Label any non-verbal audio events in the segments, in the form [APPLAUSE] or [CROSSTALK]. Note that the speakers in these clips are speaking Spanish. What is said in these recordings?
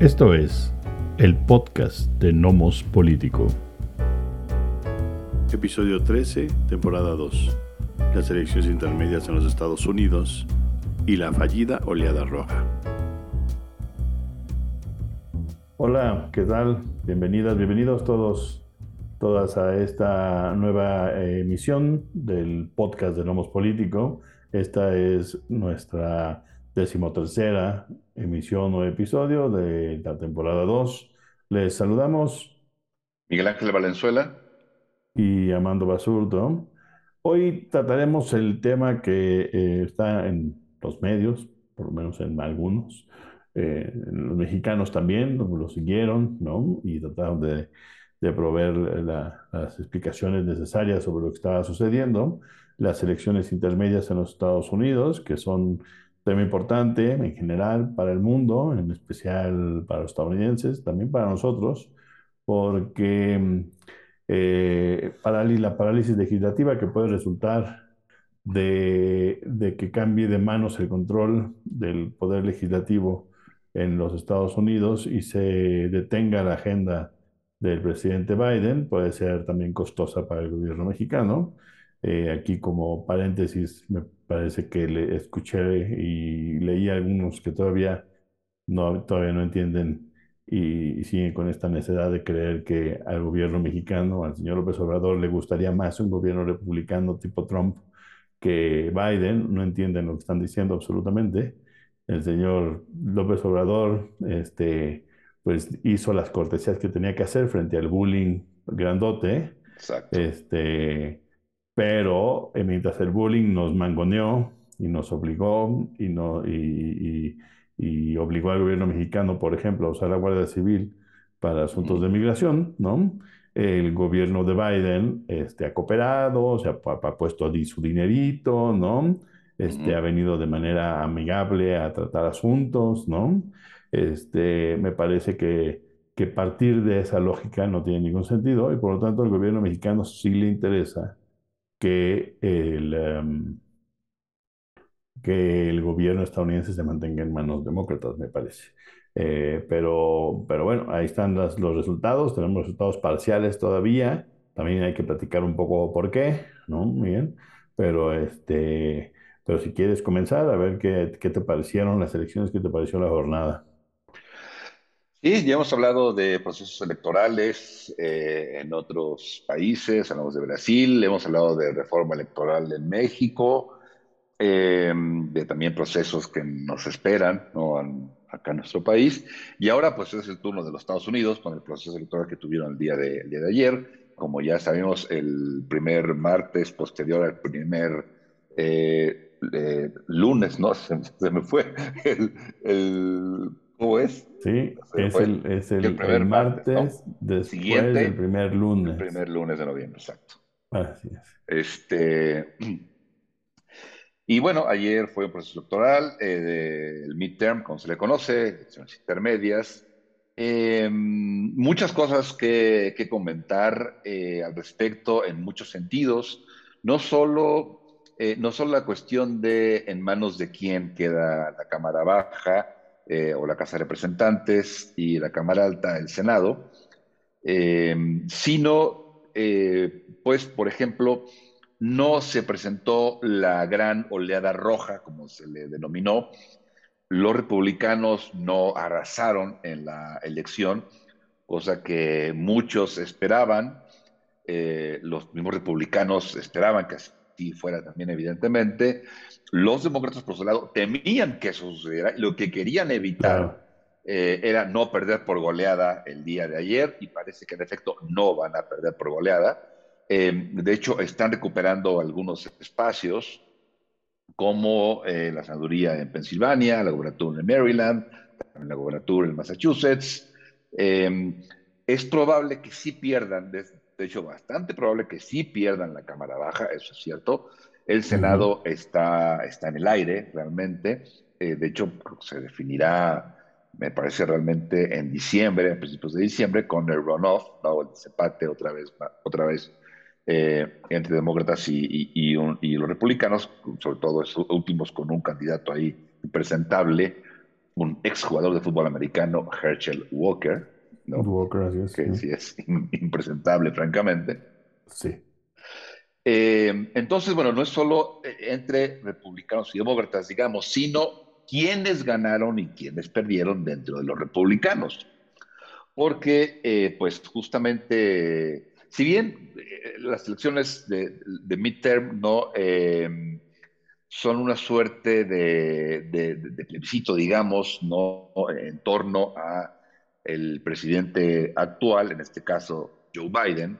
Esto es el podcast de Nomos Político. Episodio 13, temporada 2. Las elecciones intermedias en los Estados Unidos y la fallida oleada roja. Hola, ¿qué tal? Bienvenidas, bienvenidos todos, todas a esta nueva eh, emisión del podcast de Nomos Político. Esta es nuestra decimotercera emisión o episodio de la temporada 2. Les saludamos. Miguel Ángel Valenzuela. Y Amando Basurto. Hoy trataremos el tema que eh, está en los medios, por lo menos en algunos. Eh, los mexicanos también lo siguieron, ¿no? Y trataron de, de proveer las explicaciones necesarias sobre lo que estaba sucediendo. Las elecciones intermedias en los Estados Unidos, que son tema importante en general para el mundo, en especial para los estadounidenses, también para nosotros, porque eh, la parálisis legislativa que puede resultar de, de, que cambie de manos el control del poder legislativo en los Estados Unidos y se detenga la agenda del presidente Biden, puede ser también costosa para el gobierno mexicano. Eh, aquí como paréntesis, me parece que le escuché y leí algunos que todavía no, todavía no entienden y, siguen con esta necesidad de creer que al gobierno mexicano, al señor López Obrador, le gustaría más un gobierno republicano tipo Trump que Biden. No entienden lo que están diciendo absolutamente. El señor López Obrador este, pues, hizo las cortesías que tenía que hacer frente al bullying grandote. Exacto. Este, pero eh, mientras el bullying nos mangoneó y nos obligó y, no, y, y, obligó al gobierno mexicano, por ejemplo, a usar la Guardia Civil para asuntos de migración, ¿no? El gobierno de Biden este, ha cooperado, o sea, ha, puesto allí su dinerito, ¿no? Este, Ha venido de manera amigable a tratar asuntos, ¿no? Este, me parece que, que partir de esa lógica no tiene ningún sentido y por lo tanto al gobierno mexicano sí le interesa que el, em, que el gobierno estadounidense se mantenga en manos demócratas, me parece. Eh, pero, pero bueno, ahí están los resultados, tenemos resultados parciales todavía, también hay que platicar un poco por qué, ¿no? Bien, pero, este, pero si quieres comenzar, a ver qué, qué te parecieron las elecciones, qué te pareció la jornada. Sí, ya hemos hablado de procesos electorales eh, en otros países, hablamos de Brasil, hemos hablado de reforma electoral en México, eh, de también procesos que nos esperan acá en nuestro país. Y ahora pues es el turno de los Estados Unidos con el proceso electoral que tuvieron el día de, ayer. Como ya sabemos, el primer martes posterior al primer eh, lunes, ¿no? [LAUGHS] Se, me fue el ¿Cómo es? Sí, es el, es el, primer martes, después del primer lunes. El primer lunes de noviembre, exacto. Así es. Este, y bueno, ayer fue un proceso electoral, eh, el midterm, como se le conoce, elecciones intermedias. Em, muchas cosas que, que comentar eh, al respecto en muchos sentidos. No solo, eh, no solo la cuestión de en manos de quién queda la Cámara Baja, eh, o la Casa de Representantes y la Cámara Alta, el Senado, eh, sino, eh, pues, por ejemplo, no se presentó la gran oleada roja, como se le denominó. Los republicanos no arrasaron en la elección, cosa que muchos esperaban. los mismos republicanos esperaban que así fuera también, evidentemente. Los demócratas, por su lado, temían que eso sucediera. Lo que querían evitar eh, era no perder por goleada el día de ayer y parece que en efecto no van a perder por goleada. Em, de hecho, están recuperando algunos espacios como eh, la senaduría en Pensilvania, la gobernatura en Maryland, la gobernatura en Massachusetts. Em, es probable que sí pierdan, de, de hecho, bastante probable que sí pierdan la Cámara Baja, eso es cierto, el Senado está, está en el aire realmente. Eh, de hecho, se definirá, me parece realmente en diciembre, a principios de diciembre, con el runoff, ¿no? el desempate otra vez, otra vez eh, entre demócratas y, y, los republicanos, sobre todo esos últimos con un candidato ahí impresentable, un exjugador de fútbol americano, Herschel Walker, ¿no? Walker, gracias. Que sí es impresentable, francamente. Sí. Eh, entonces, bueno, no es solo eh, entre republicanos y demócratas, digamos, sino quiénes ganaron y quiénes perdieron dentro de los republicanos. Porque, eh, pues justamente, si bien las elecciones de, de midterm no son una suerte de, de, plebiscito, digamos, no en torno a el presidente actual, en este caso Joe Biden,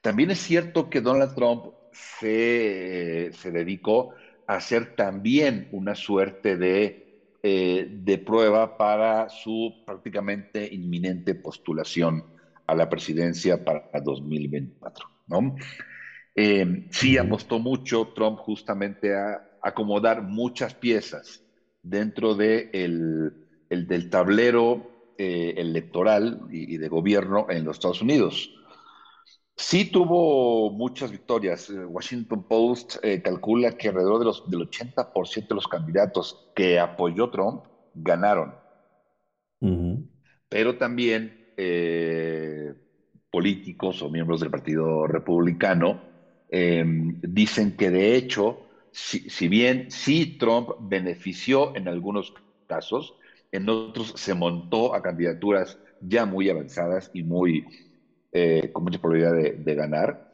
también es cierto que Donald Trump se, dedicó a hacer también una suerte de, eh, de prueba para su prácticamente inminente postulación a la presidencia para 2024. ¿no? Eh, sí apostó mucho Trump justamente a acomodar muchas piezas dentro de el, del tablero eh, electoral y, de gobierno en los Estados Unidos. Sí tuvo muchas victorias. Eh, Washington Post eh, calcula que alrededor de los, del 80% de los candidatos que apoyó Trump ganaron. Pero también eh, políticos o miembros del Partido Republicano em, dicen que de hecho, si, si, bien sí Trump benefició en algunos casos, en otros se montó a candidaturas ya muy avanzadas y muy eh, con mucha probabilidad de, ganar,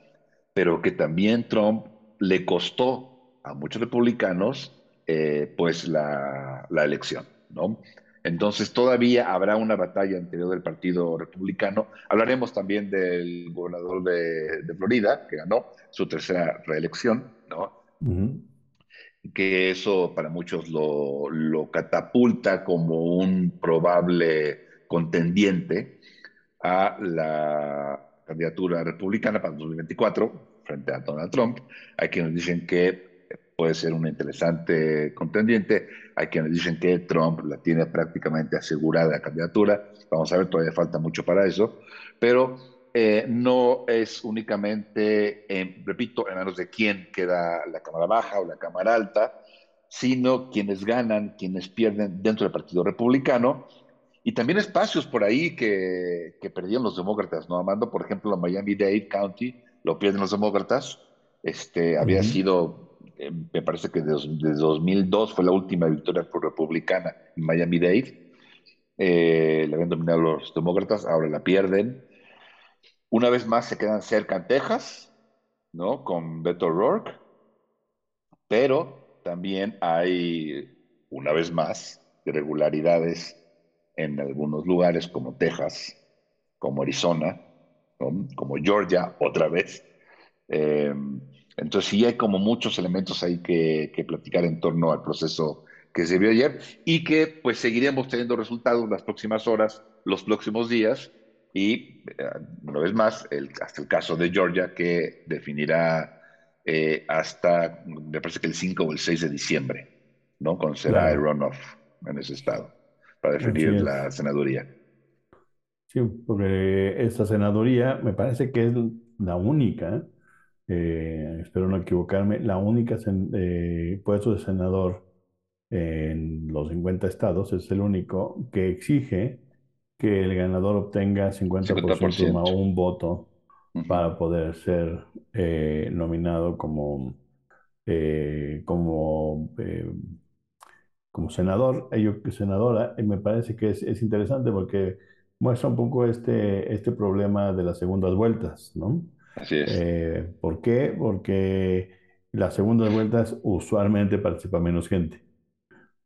pero que también Trump le costó a muchos republicanos eh, pues la, la, elección, ¿no? Entonces todavía habrá una batalla interior del Partido Republicano. Hablaremos también del gobernador de, de Florida, que ganó su tercera reelección, ¿no? Que eso para muchos lo, lo catapulta como un probable contendiente a la candidatura republicana para 2024 frente a Donald Trump. Hay quienes dicen que puede ser un interesante contendiente, hay quienes dicen que Trump la tiene prácticamente asegurada la candidatura. Vamos a ver, todavía falta mucho para eso, pero eh, no es únicamente, repito, en manos de quién queda la Cámara Baja o la Cámara Alta, sino quienes ganan, quienes pierden dentro del Partido Republicano y también espacios por ahí que, que perdían los demócratas, ¿no? Amando, por ejemplo, Miami-Dade County, lo pierden los demócratas. Este, había sido, eh, me parece que desde 2002 fue la última victoria republicana en Miami-Dade. Eh, la habían dominado los demócratas, ahora la pierden. Una vez más se quedan cerca en Texas, ¿no? Con Beto O'Rourke. Pero también hay, una vez más, irregularidades en algunos lugares como Texas, como Arizona, como Georgia, otra vez. Eh, entonces sí hay como muchos elementos ahí que, que, platicar en torno al proceso que se vio ayer y que pues seguiremos teniendo resultados las próximas horas, los próximos días y eh, una vez más el, hasta el caso de Georgia que definirá eh, hasta, me parece que el 5 o el 6 de diciembre, ¿no? Cuando será el runoff en ese estado para definir la senaduría. Sí, porque esta senaduría me parece que es la única, eh, espero no equivocarme, la única eh, puesto de senador en los 50 estados, es el único que exige que el ganador obtenga 50%, más un voto para poder ser eh, nominado como, como como senador, ello, senadora, y me parece que es, es, interesante porque muestra un poco este, este problema de las segundas vueltas, ¿no? Así es. Eh, ¿Por qué? Porque las segundas vueltas usualmente participa menos gente.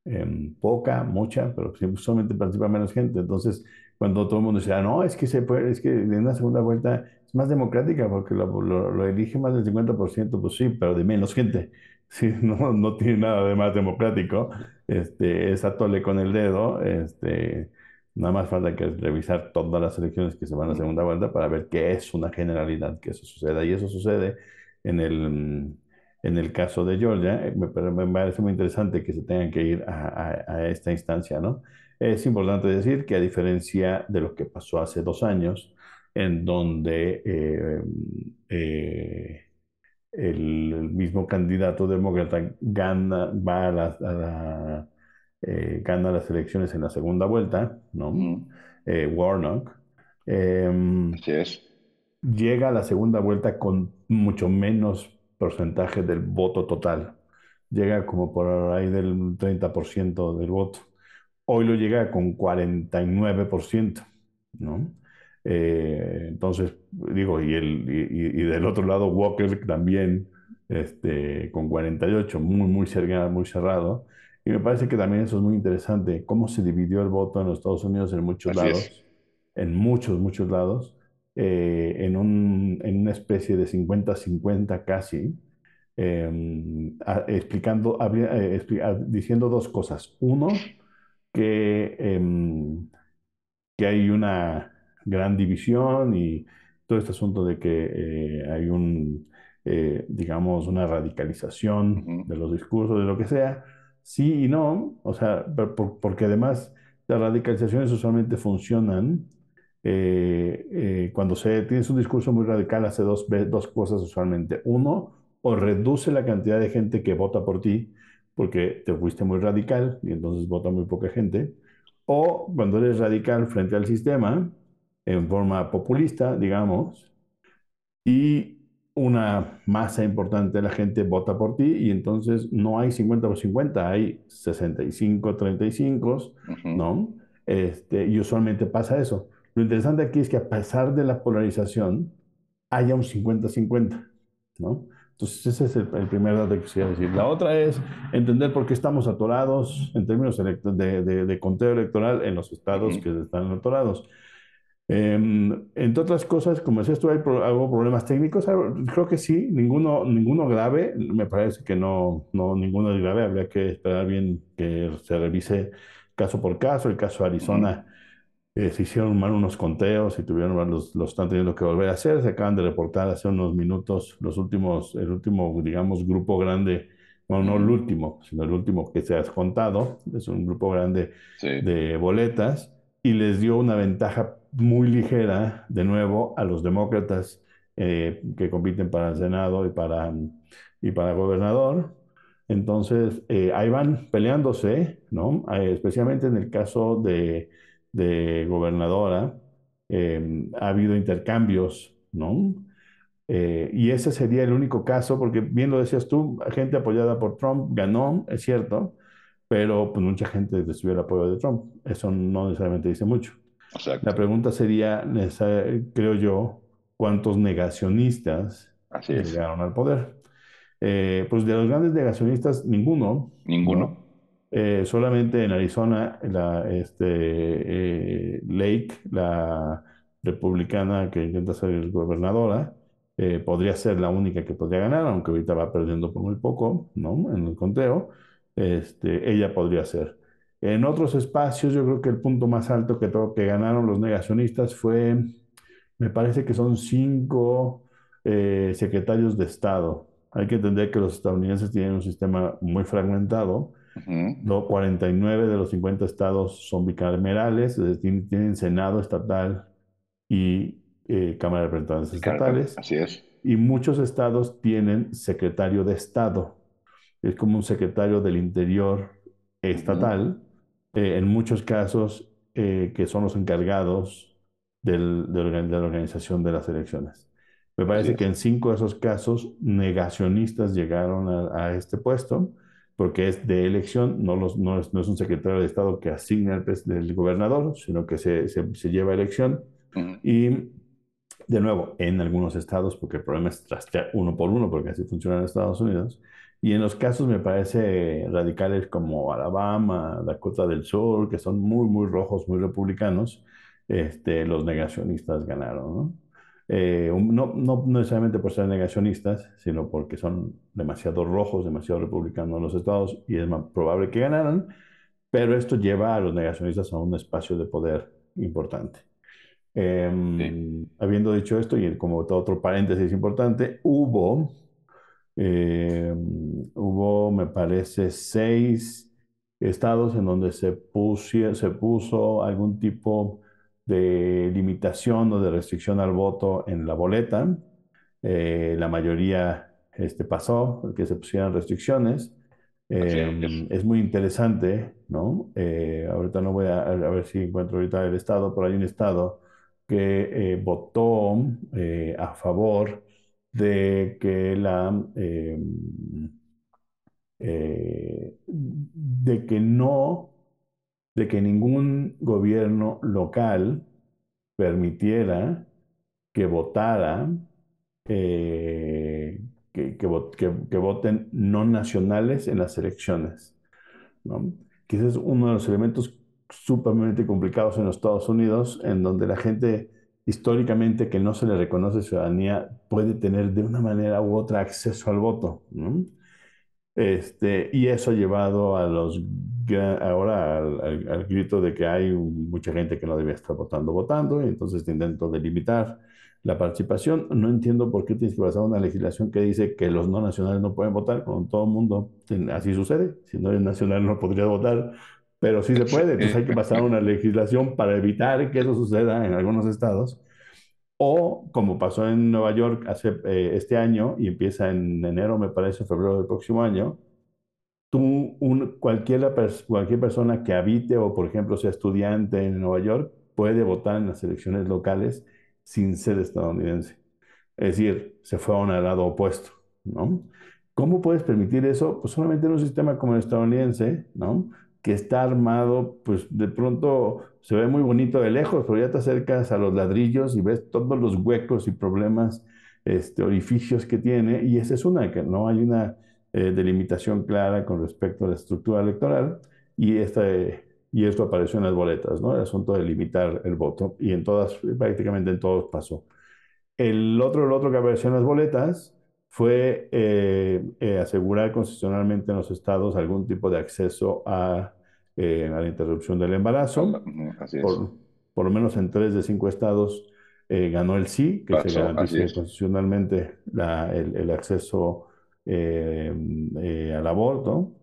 Eh, poca, mucha, pero solamente participa menos gente. Entonces, cuando todo el mundo dice, ah, no, es que, se puede, es que en una segunda vuelta es más democrática porque lo, lo, lo elige más del 50%, pues sí, pero de menos gente. [LAUGHS] Sí, no, no tiene nada de más democrático. Este, es atole con el dedo. Este, nada más falta que revisar todas las elecciones que se van a segunda vuelta para ver qué es una generalidad que eso suceda. Y eso sucede en el, en el caso de Georgia. Eh, me, me parece muy interesante que se tengan que ir a, a, esta instancia, ¿no? Es importante decir que a diferencia de lo que pasó hace dos años, en donde eh, eh, el mismo candidato demócrata gana, va a la, eh, gana las elecciones en la segunda vuelta, ¿no? Warnock. Em, Así es. llega a la segunda vuelta con mucho menos porcentaje del voto total. Llega como por ahí del 30% del voto. Hoy lo llega con 49%, ¿no? Eh, entonces, digo, y, el, y, y del otro lado Walker también este, con 48, muy, muy cerrado, muy cerrado. Y me parece que también eso es muy interesante, cómo se dividió el voto en los Estados Unidos en muchos Así es. lados, en muchos, muchos lados eh, en, un, en una especie de 50-50 casi, eh, explicando, eh, diciendo dos cosas. Uno, que em, que hay una gran división y todo este asunto de que eh, hay un, eh, digamos, una radicalización de los discursos, de lo que sea, sí y no, o sea, por- por- porque además las radicalizaciones usualmente funcionan eh, eh, cuando se tienes un discurso muy radical, hace dos, dos cosas usualmente. Uno, o reduce la cantidad de gente que vota por ti, porque te fuiste muy radical y entonces vota muy poca gente. O cuando eres radical frente al sistema, en forma populista, digamos, y una masa importante de la gente vota por ti y entonces no hay 50 por 50, hay 65, 35, ujú, ¿no? Este, y usualmente pasa eso. Lo interesante aquí es que a pesar de la polarización, haya un 50-50, ¿no? Entonces ese es el, el primer dato que quisiera decir. La otra es entender por qué estamos atorados en términos de, de, de conteo electoral en los estados que están atorados. Eh, entre otras cosas, como decías tú, hay pro- algo problemas técnicos. Creo que sí, ninguno, ninguno grave. Me parece que no, no, ninguno es grave. Habría que esperar bien que se revise caso por caso. El caso de Arizona eh, se hicieron mal unos conteos y tuvieron los, los están teniendo que volver a hacer. Se acaban de reportar hace unos minutos los últimos, el último, digamos, grupo grande, bueno, no el último, sino el último que se ha contado, es un grupo grande Sí, de boletas y les dio una ventaja muy ligera, de nuevo, a los demócratas eh, que compiten para el Senado y para, y para gobernador. Entonces, eh, ahí van peleándose, ¿no? Eh, especialmente en el caso de de gobernadora, eh, ha habido intercambios, ¿no? Eh, y ese sería el único caso, porque bien lo decías tú, gente apoyada por Trump ganó, es cierto, pero pues mucha gente recibió el apoyo de Trump. Eso no necesariamente dice mucho. La pregunta sería, creo yo, ¿cuántos negacionistas Así llegaron al poder? Eh, pues de los grandes negacionistas, ninguno, Ninguno. ¿no? Eh, solamente en Arizona, la, este, eh, Lake, la republicana que intenta ser gobernadora, eh, podría ser la única que podría ganar, aunque ahorita va perdiendo por muy poco, ¿no? En el conteo, este, ella podría ser. En otros espacios, yo creo que el punto más alto que, que ganaron los negacionistas fue, me parece que son cinco eh, secretarios de Estado. Hay que entender que los estadounidenses tienen un sistema muy fragmentado No, 49 de los 50 estados son bicamerales, tienen, tienen Senado estatal y eh, Cámara de Representantes estatales, Así es. y muchos estados tienen secretario de Estado. Es como un secretario del Interior estatal, eh, en muchos casos eh, que son los encargados del- de, la organización de las elecciones. Me parece que en cinco de esos casos negacionistas llegaron a, a este puesto porque es de elección, no, los, no, es, no es un secretario de Estado que asigna el, el gobernador, sino que se, se, se lleva a elección. Y de nuevo, en algunos estados, porque el problema es trastear uno por uno, porque así funciona en Estados Unidos. Y en los casos me parece radicales como Alabama, Dakota del Sur, que son muy, muy rojos, muy republicanos, este, los negacionistas ganaron, ¿no? Eh, no, no necesariamente por ser negacionistas, sino porque son demasiado rojos, demasiado republicanos los estados y es más probable que ganaran, pero esto lleva a los negacionistas a un espacio de poder importante. Sí. Eh, habiendo dicho esto, y como todo otro paréntesis importante, hubo, eh, hubo, me parece, seis estados en donde se puso, se puso algún tipo de limitación o de restricción al voto en la boleta. Eh, la mayoría este, pasó, que se pusieran restricciones. Eh, es. es muy interesante, ¿no? Eh, ahorita no voy a, a ver si encuentro ahorita el estado, pero hay un estado que eh, votó a favor de que la eh, de que no, de que ningún gobierno local permitiera que votara, eh, que, que, vot- que- que voten no nacionales en las elecciones, ¿no? Es uno de los elementos sumamente complicados en los Estados Unidos, en donde la gente históricamente que no se le reconoce ciudadanía puede tener de una manera u otra acceso al voto. Este, y eso ha llevado a los, ahora al, grito de que hay mucha gente que no debe estar votando, votando, y entonces te intento delimitar la participación. No entiendo por qué tienes que pasar una legislación que dice que los no nacionales no pueden votar, con todo el mundo así sucede. Si no eres nacional no podrías votar, pero sí se puede. Entonces hay que pasar una legislación para evitar que eso suceda en algunos estados. O como pasó en Nueva York hace eh, este año y empieza en enero, me parece, febrero del próximo año, tú, cualquier, cualquier persona que habite o, por ejemplo, sea estudiante en Nueva York puede votar en las elecciones locales sin ser estadounidense. Es decir, se fue a un lado opuesto, ¿no? ¿Cómo puedes permitir eso? Pues solamente en un sistema como el estadounidense, ¿no? Que está armado, pues de pronto se ve muy bonito de lejos, pero ya te acercas a los ladrillos y ves todos los huecos y problemas, este, orificios que tiene, y esa es una, que no hay una eh, delimitación clara con respecto a la estructura electoral, y, esta, y esto apareció en las boletas, ¿no? El asunto de limitar el voto, y en todas, prácticamente en todos pasó. El otro, el otro que apareció en las boletas fue eh, eh, asegurar constitucionalmente en los estados algún tipo de acceso a, eh, a la interrupción del embarazo. Así es. Por, por lo menos en tres de cinco estados eh, ganó el sí, que se Pasó, así garantice constitucionalmente la- el, el acceso eh, eh, al aborto.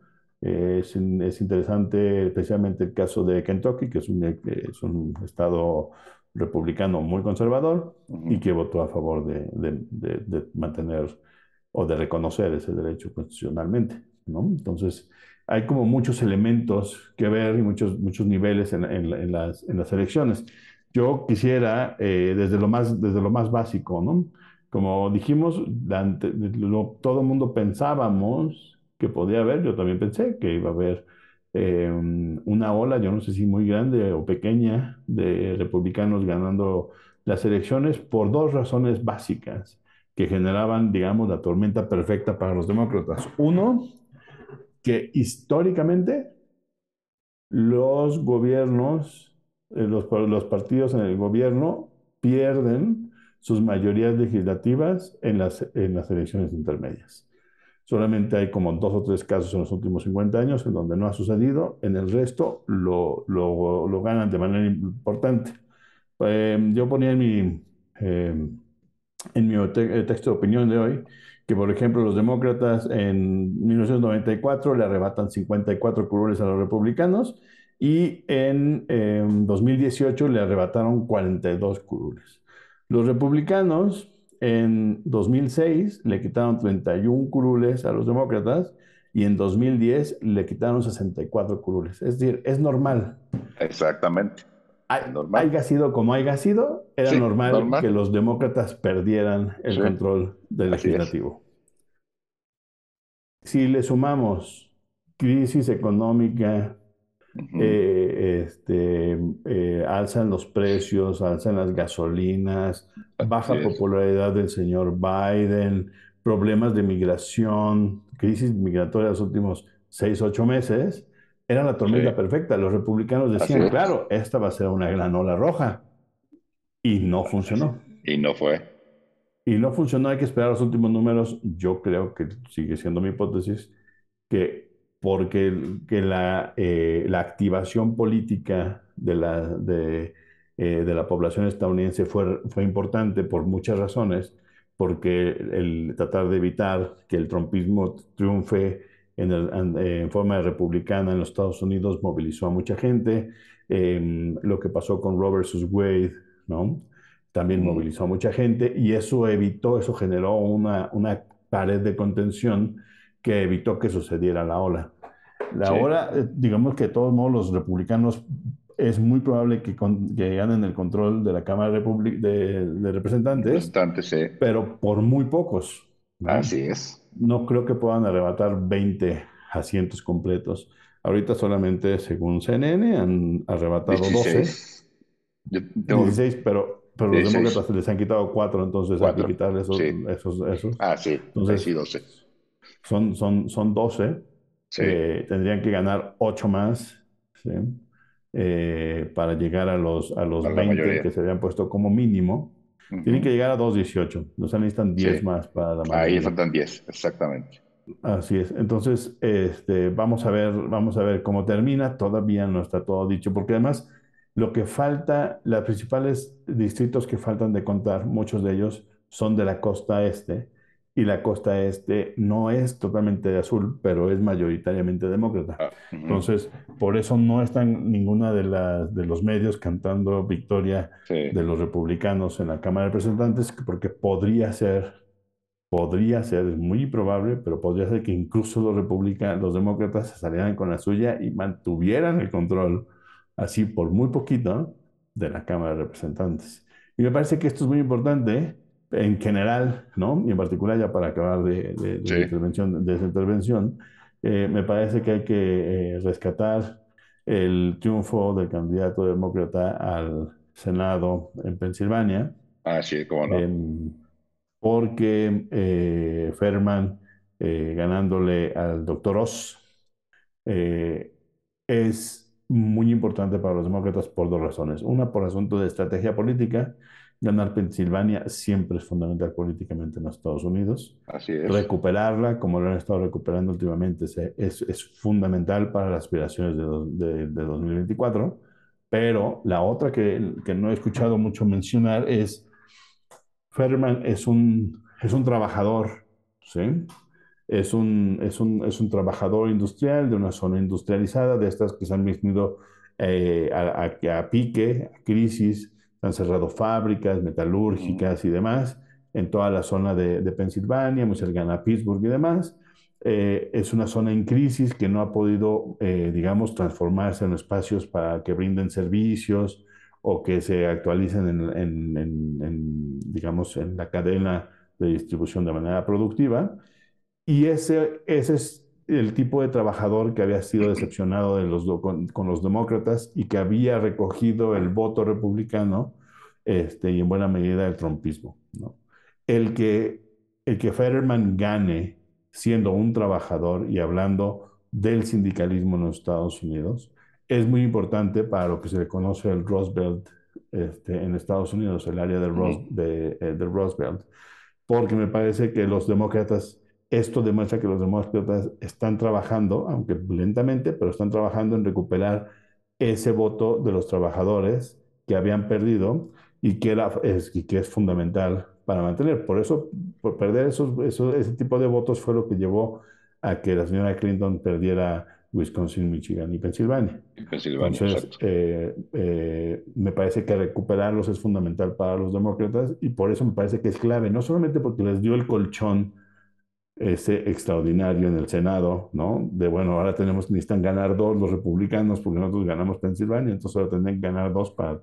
Eh, es, es interesante especialmente el caso de Kentucky, que es un, eh, es un estado republicano muy conservador y Ujú. que votó a favor de, de- de- de mantener o de reconocer ese derecho constitucionalmente, ¿no? Entonces, hay como muchos elementos que ver y muchos, muchos niveles en, en- en las, en las elecciones. Yo quisiera, eh, desde lo más, desde lo más básico, ¿no? Como dijimos, ante- lo- todo el mundo pensábamos que podía haber, yo también pensé que iba a haber eh, una ola, yo no sé si muy grande o pequeña, de republicanos ganando las elecciones por dos razones básicas que generaban, digamos, la tormenta perfecta para los demócratas. Uno, que históricamente los gobiernos, eh, los, los partidos en el gobierno pierden sus mayorías legislativas en las, en las elecciones intermedias. Solamente hay como dos o tres casos en los últimos 50 años en donde no ha sucedido, en el resto lo, lo, lo ganan de manera importante. Eh, yo ponía en mi, eh, en mi te- texto de opinión de hoy que, por ejemplo, los demócratas en 1994 le arrebatan 54 curules a los republicanos y en eh, 2018 le arrebataron 42 curules. Los republicanos en 2006 le quitaron 31 curules a los demócratas y en 2010 le quitaron 64 curules. Es decir, es normal. Exactamente. Normal. Haya sido como haya sido, era Sí, normal, normal. que los demócratas perdieran el Sí, control del así es. legislativo. Si le sumamos crisis económica, eh, este, eh, alzan los precios, alzan las gasolinas, baja es. popularidad del señor Biden, problemas de migración, crisis migratoria los últimos seis, ocho meses, era la tormenta Sí. perfecta. Los republicanos decían, es. claro, esta va a ser una gran ola roja. Y no funcionó. Y no fue. Y no funcionó, hay que esperar los últimos números. Yo creo que sigue siendo mi hipótesis, que porque que la, eh, la activación política de la, de, eh, de la población estadounidense fue, fue importante por muchas razones, porque el tratar de evitar que el trumpismo triunfe en, el- en- en forma republicana en los Estados Unidos movilizó a mucha gente. Eh, lo que pasó con Roe versus Wade, ¿no? También Ujú. movilizó a mucha gente y eso evitó, eso generó una, una pared de contención que evitó que sucediera la ola. La Sí, hora, eh, digamos que de todos modos los republicanos es muy probable que, con- que ganen el control de la Cámara Republi- de, de Representantes, representante, sí. pero por muy pocos, ¿no? Así es. No creo que puedan arrebatar 20 asientos completos. Ahorita solamente, según CNN, han arrebatado 12, 16. Yo tengo 16, pero, pero los 16. demócratas les han quitado 4, entonces hay que quitarle esos, Sí. esos, esos. Ah, sí. Entonces, sí, 12. son, son, son 12. Sí. Eh, tendrían que ganar 8 más. Eh, para llegar a los, a los A la 20 mayoría. que se habían puesto como mínimo. Tienen que llegar a 2.18. O sea, necesitan 10 Sí. más para la Ahí mayoría. faltan 10, exactamente. Así es. Entonces, este, vamos a ver, vamos a ver cómo termina. Todavía no está todo dicho, porque además lo que falta, los principales distritos que faltan de contar, muchos de ellos son de la costa este, y la costa este no es totalmente azul, pero es mayoritariamente demócrata. Ah. Entonces, por eso no están ninguna de las de los medios cantando victoria Sí. de los republicanos en la Cámara de Representantes, porque podría ser, podría ser, es muy probable, pero podría ser que incluso los republicanos, los demócratas se salieran con la suya y mantuvieran el control, así por muy poquito, de la Cámara de Representantes. Y me parece que esto es muy importante en general, ¿no? Y en particular ya para acabar de, de- de Sí. intervención, de esa intervención, eh, me parece que hay que eh, rescatar el triunfo del candidato demócrata al Senado en Pensilvania, Ah, sí, cómo no. em, porque eh, Ferman, eh, ganándole al doctor Oz, eh, es muy importante para los demócratas por dos razones. Una, por asunto de estrategia política. Ganar Pensilvania siempre es fundamental políticamente en los Estados Unidos. Así es. Recuperarla, como lo han estado recuperando últimamente, se- es, es fundamental para las aspiraciones de, de- de 2024. Pero la otra que, que no he escuchado mucho mencionar es, Fetterman es un, es un trabajador, ¿sí? Es un, es un, es un trabajador industrial de una zona industrializada, de estas que se han venido eh, a, a- a pique, a crisis, han cerrado fábricas metalúrgicas y demás en toda la zona de, de Pensilvania, muy cercana a Pittsburgh y demás. Eh, es una zona en crisis que no ha podido, eh, digamos, transformarse en espacios para que brinden servicios o que se actualicen en, en- en- en, digamos, en la cadena de distribución de manera productiva. Y ese, ese es el tipo de trabajador que había sido decepcionado de los, con, con los demócratas y que había recogido el voto republicano este, y en buena medida el trumpismo, ¿no? El que, el que Fetterman gane siendo un trabajador y hablando del sindicalismo en los Estados Unidos es muy importante para lo que se le conoce el Rust Belt este, en Estados Unidos, el área del Ujú. de, eh, Belt porque me parece que los demócratas, esto demuestra que los demócratas están trabajando, aunque lentamente, pero están trabajando en recuperar ese voto de los trabajadores que habían perdido y que, era, es, y que es fundamental para mantener. Por eso, por perder esos, esos- ese tipo de votos fue lo que llevó a que la señora Clinton perdiera Wisconsin, Michigan y Pensilvania. En Pensilvania, Entonces, exacto. eh, eh, me parece que recuperarlos es fundamental para los demócratas y por eso me parece que es clave, no solamente porque les dio el colchón ese extraordinario en el Senado, ¿no? De bueno, ahora tenemos, necesitan ganar dos los republicanos porque nosotros ganamos Pensilvania, entonces ahora tendrían que ganar dos para,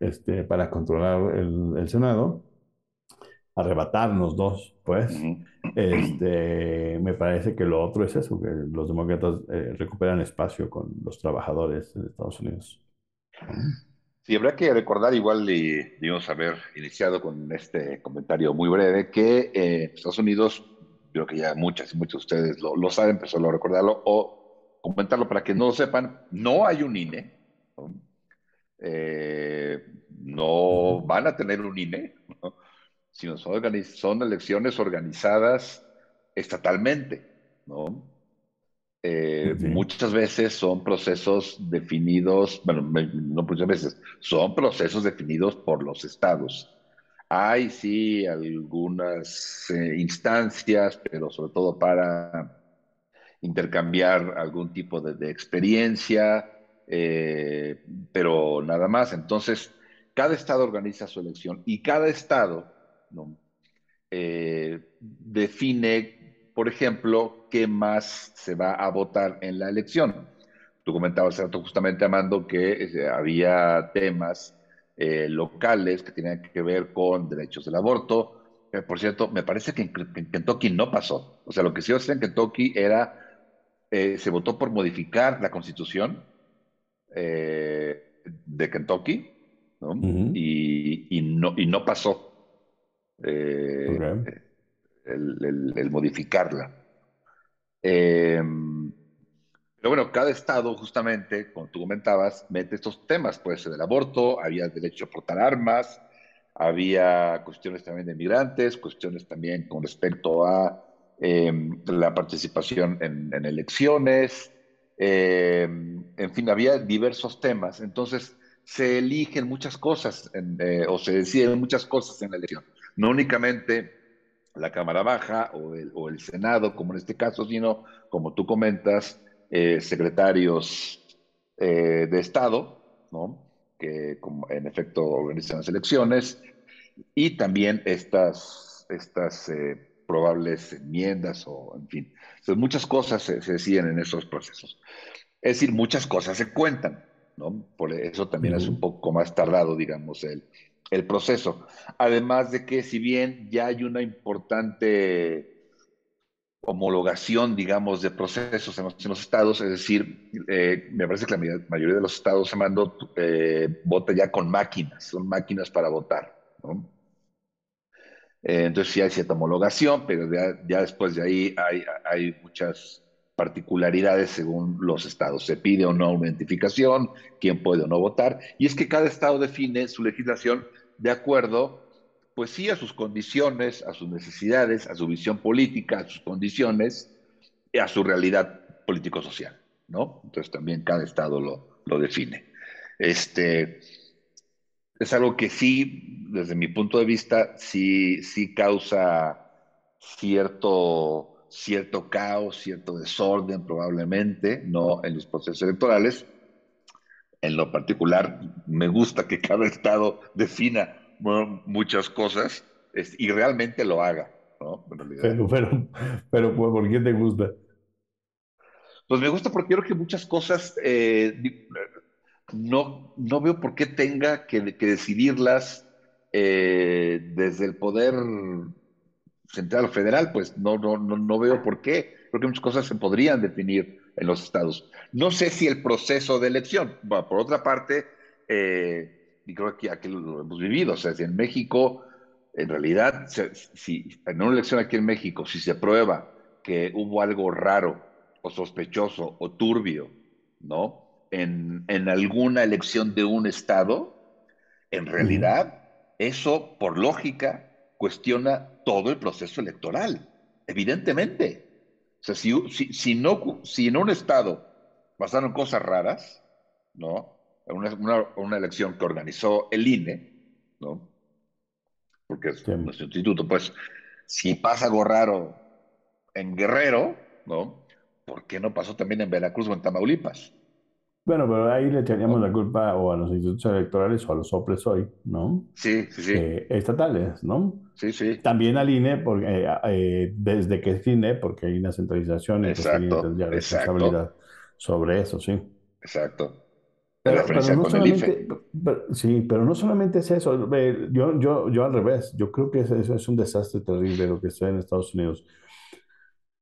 este, para controlar el, el Senado, arrebatarnos dos, pues. Este, me parece que lo otro es eso, que los demócratas eh, recuperan espacio con los trabajadores de Estados Unidos. Sí, habrá que recordar igual y debimos haber iniciado con este comentario muy breve que eh, Estados Unidos, creo que ya muchas y muchos de ustedes lo, lo saben, pero solo recordarlo o comentarlo para que no lo sepan, no hay un INE, ¿no? Eh, no van a tener un INE, ¿no? sino son, organiz- son elecciones organizadas estatalmente, ¿no? Eh, Sí. muchas veces son procesos definidos, bueno, no muchas veces, son procesos definidos por los estados. Hay sí algunas eh, instancias, pero sobre todo para intercambiar algún tipo de, experiencia, eh, pero nada más. Entonces, cada estado organiza su elección y cada estado ¿no? eh, define, por ejemplo, qué más se va a votar en la elección. Tú comentabas justamente, Amando, que eh, había temas eh, locales que tenían que ver con derechos del aborto. Eh, por cierto, me parece que en, Kentucky no pasó. O sea, lo que sí hacer en Kentucky era, se votó por modificar la constitución de Kentucky, ¿no? y, no, y no pasó el, el, modificarla. Pero bueno, cada estado, justamente, como tú comentabas, mete estos temas, puede ser el aborto, había derecho a portar armas, había cuestiones también de migrantes, cuestiones también con respecto a em, la participación en, elecciones, em, en fin, había diversos temas. Entonces, se eligen muchas cosas eh, o se deciden muchas cosas en la elección. No únicamente la Cámara Baja o el, o el Senado, como en este caso, sino, como tú comentas, eh, secretarios eh, de Estado, que en efecto organizan las elecciones, y también estas, estas eh, probables enmiendas o, en fin, muchas cosas se, deciden en esos procesos. Es decir, muchas cosas se cuentan, ¿no? Por eso también es un poco más tardado, digamos, el, el proceso. Además de que si bien ya hay una importante homologación, digamos, de procesos en los, estados, es decir, eh, me parece que la mayoría de los estados, se eh, vota ya con máquinas, son máquinas para votar. Eh, entonces sí hay cierta homologación, pero ya, después de ahí hay, hay, muchas particularidades según los estados. Se pide o no una identificación, quién puede o no votar, y es que cada estado define su legislación de acuerdo pues sí, a sus condiciones, a sus necesidades, a su visión política, a sus condiciones, y a su realidad político-social, ¿no? Entonces también cada estado lo, lo define. Este, es algo que sí, desde mi punto de vista, sí, sí causa cierto, cierto caos, cierto desorden probablemente, ¿no? En los procesos electorales. En lo particular, me gusta que cada estado defina muchas cosas y realmente lo haga, ¿no? Pero, pero, pero, ¿por qué te gusta? Pues me gusta porque creo que muchas cosas eh, no, no veo por qué tenga que, decidirlas eh, desde el poder central o federal, pues no, no, no, no veo por qué. Creo que muchas cosas se podrían definir en los estados. No sé si el proceso de elección, por otra parte, eh, y creo que aquí lo hemos vivido, o sea, si en México, en realidad, si en una elección aquí en México, si se prueba que hubo algo raro o sospechoso o turbio, ¿no? En, en alguna elección de un estado, en realidad, eso, por lógica, cuestiona todo el proceso electoral, evidentemente. O sea, si, si, si, no, si en un estado pasaron cosas raras, ¿no? Una, una, elección que organizó el INE, ¿no? Porque es nuestro instituto, pues, si pasa algo raro en Guerrero, ¿no? ¿Por qué no pasó también en Veracruz o en Tamaulipas? Bueno, pero ahí le echaríamos la culpa o a los institutos electorales o a los OPRES hoy, ¿no? Sí, sí, sí. Eh, estatales, ¿no? Sí, sí. También al INE, porque, eh, eh, desde que es INE, porque hay una centralización y exacto, responsabilidad sobre eso, sí. Exacto. Pero, no solamente, sí, pero no solamente es eso. Yo, yo, yo al revés, yo creo que eso es un desastre terrible lo que está en Estados Unidos.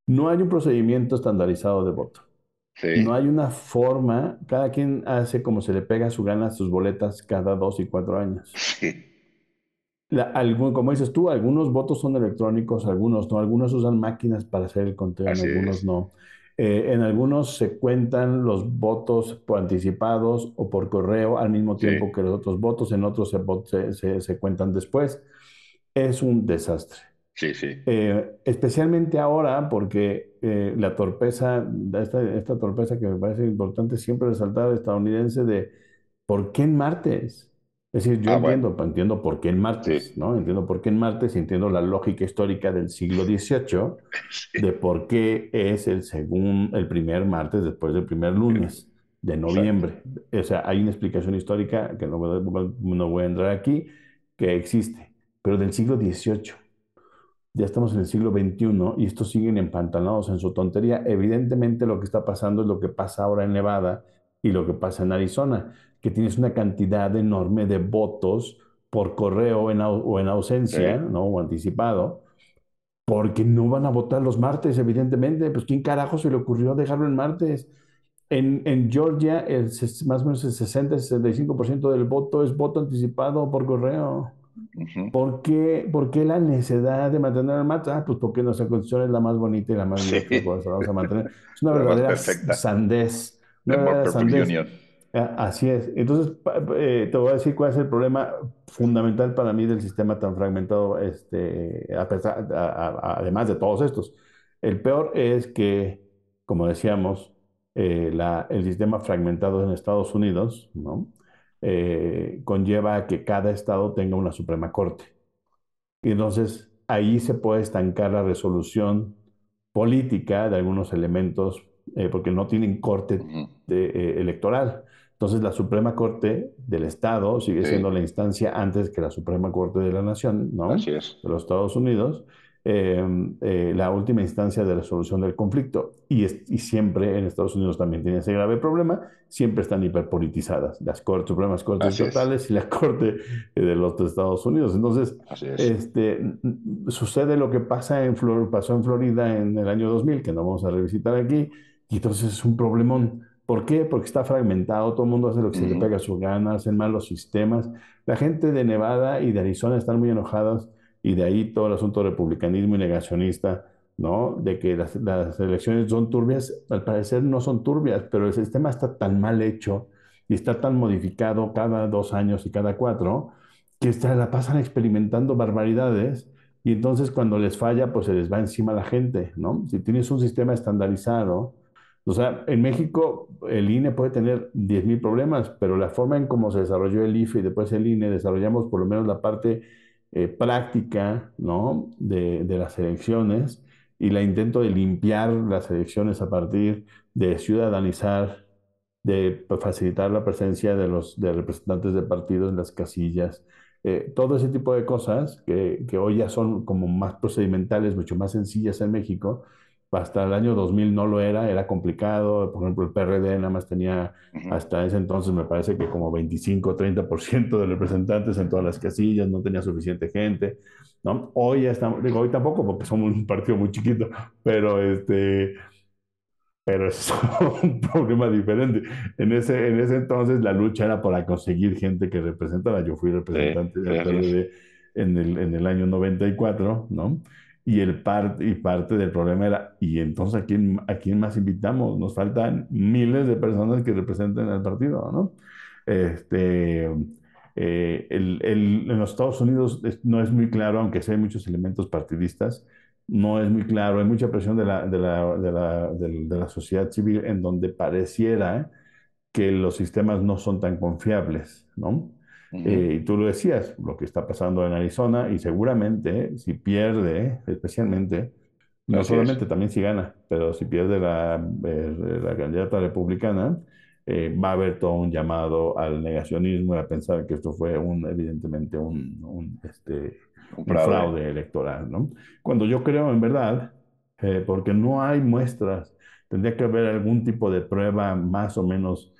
No hay un procedimiento estandarizado de voto. No hay una forma, cada quien hace como se le pega su gana sus boletas cada dos y cuatro años. Sí. como dices tú, algunos votos son electrónicos, algunos no, algunos usan máquinas para hacer el conteo, algunos no. Eh, en algunos se cuentan los votos por anticipados o por correo al mismo tiempo que los otros votos, en otros se, se, cuentan después. Es un desastre. Sí, sí. Eh, especialmente ahora porque eh, la torpeza, esta, esta torpeza que me parece importante siempre resaltar estadounidense de ¿por qué en martes? Es decir, yo ah, entiendo, entiendo por qué en martes, ¿no? Entiendo por qué en martes, entiendo la lógica histórica del siglo XVIII [LAUGHS] de por qué es el, segundo, el primer martes después del primer lunes de noviembre. O sea, hay una explicación histórica que no, no voy a entrar aquí, que existe, pero del siglo XVIII. ya estamos en el siglo XXI y estos siguen empantanados en su tontería. Evidentemente lo que está pasando es lo que pasa ahora en Nevada y lo que pasa en Arizona, que tienes una cantidad enorme de votos por correo en o en ausencia. ¿no? O anticipado, porque no van a votar los martes, evidentemente. Pues ¿quién carajo se le ocurrió dejarlo en martes? En, en Georgia, el, más o menos el 60-65% del voto es voto anticipado por correo. ¿Por qué, por qué la necesidad de mantener el macho? Ah, pues porque nuestra constitución es la más bonita y la más Sí, vieja, vamos a mantener. Es una [LAUGHS] verdadera sandez, una verdadera sandez. Ah, Así es. Entonces, eh, te voy a decir cuál es el problema fundamental para mí del sistema tan fragmentado, este, a pesar- a- a- además de todos estos. El peor es que, como decíamos, eh, la- el sistema fragmentado en Estados Unidos, ¿no? Eh, conlleva a que cada estado tenga una Suprema Corte. Y entonces ahí se puede estancar la resolución política de algunos elementos, eh, porque no tienen corte de- eh, electoral. Entonces la Suprema Corte del Estado sigue Sí. siendo la instancia antes que la Suprema Corte de la Nación, ¿no? Así es. De los Estados Unidos, eh, eh, la última instancia de resolución del conflicto. Y, es- y siempre en Estados Unidos también tiene ese grave problema, siempre están hiperpolitizadas, las cortes, Supremas Cortes Así es. estatales y la Corte eh, de los Estados Unidos. Entonces, es. este, n- sucede lo que pasa en Flor- pasó en Florida en el año 2000, que no vamos a revisitar aquí, y entonces es un problemón. ¿Por qué? Porque está fragmentado, todo el mundo hace lo que se le pega a su gana, hacen mal los sistemas. La gente de Nevada y de Arizona están muy enojadas y de ahí todo el asunto de republicanismo y negacionista, ¿no? De que las, las elecciones son turbias, al parecer no son turbias, pero el sistema está tan mal hecho y está tan modificado cada dos años y cada cuatro que se la pasan experimentando barbaridades y entonces cuando les falla, pues se les va encima la gente, ¿no? Si tienes un sistema estandarizado, o sea, en México el INE puede tener 10.000 problemas, pero la forma en cómo se desarrolló el IFE y después el INE, desarrollamos por lo menos la parte eh, práctica, ¿no? De, de las elecciones y la intento de limpiar las elecciones a partir de ciudadanizar, de facilitar la presencia de los de representantes de partidos en las casillas, eh, todo ese tipo de cosas que, que hoy ya son como más procedimentales, mucho más sencillas en México. Hasta el año 2000 no lo era, era complicado. Por ejemplo, el PRD nada más tenía hasta ese entonces, me parece que como 25 o 30% de representantes en todas las casillas, no tenía suficiente gente, ¿no? Hoy ya estamos, digo, hoy tampoco, porque somos un partido muy chiquito, pero este, pero es [LAUGHS] un problema diferente. En ese, en ese entonces la lucha era para conseguir gente que representara. Yo fui representante Sí, del. PRD en el, en el año 94, ¿no? Y, el par, y parte del problema era, ¿y entonces a quién, a quién más invitamos? Nos faltan miles de personas que representen al partido, ¿no? Este, eh, el, el- en los Estados Unidos no es muy claro, aunque sí hay muchos elementos partidistas, no es muy claro, hay mucha presión de la, de la, de la, del- de la sociedad civil en donde pareciera que los sistemas no son tan confiables, ¿no? Eh, y tú lo decías, lo que está pasando en Arizona, y seguramente si pierde, especialmente, no Así es. solamente también si gana, pero si pierde la, eh, la candidata republicana, eh, va a haber todo un llamado al negacionismo y a pensar que esto fue un, evidentemente un, un, este, Un fraude. electoral, ¿no? Cuando yo creo en verdad, eh, porque no hay muestras, tendría que haber algún tipo de prueba más o menos,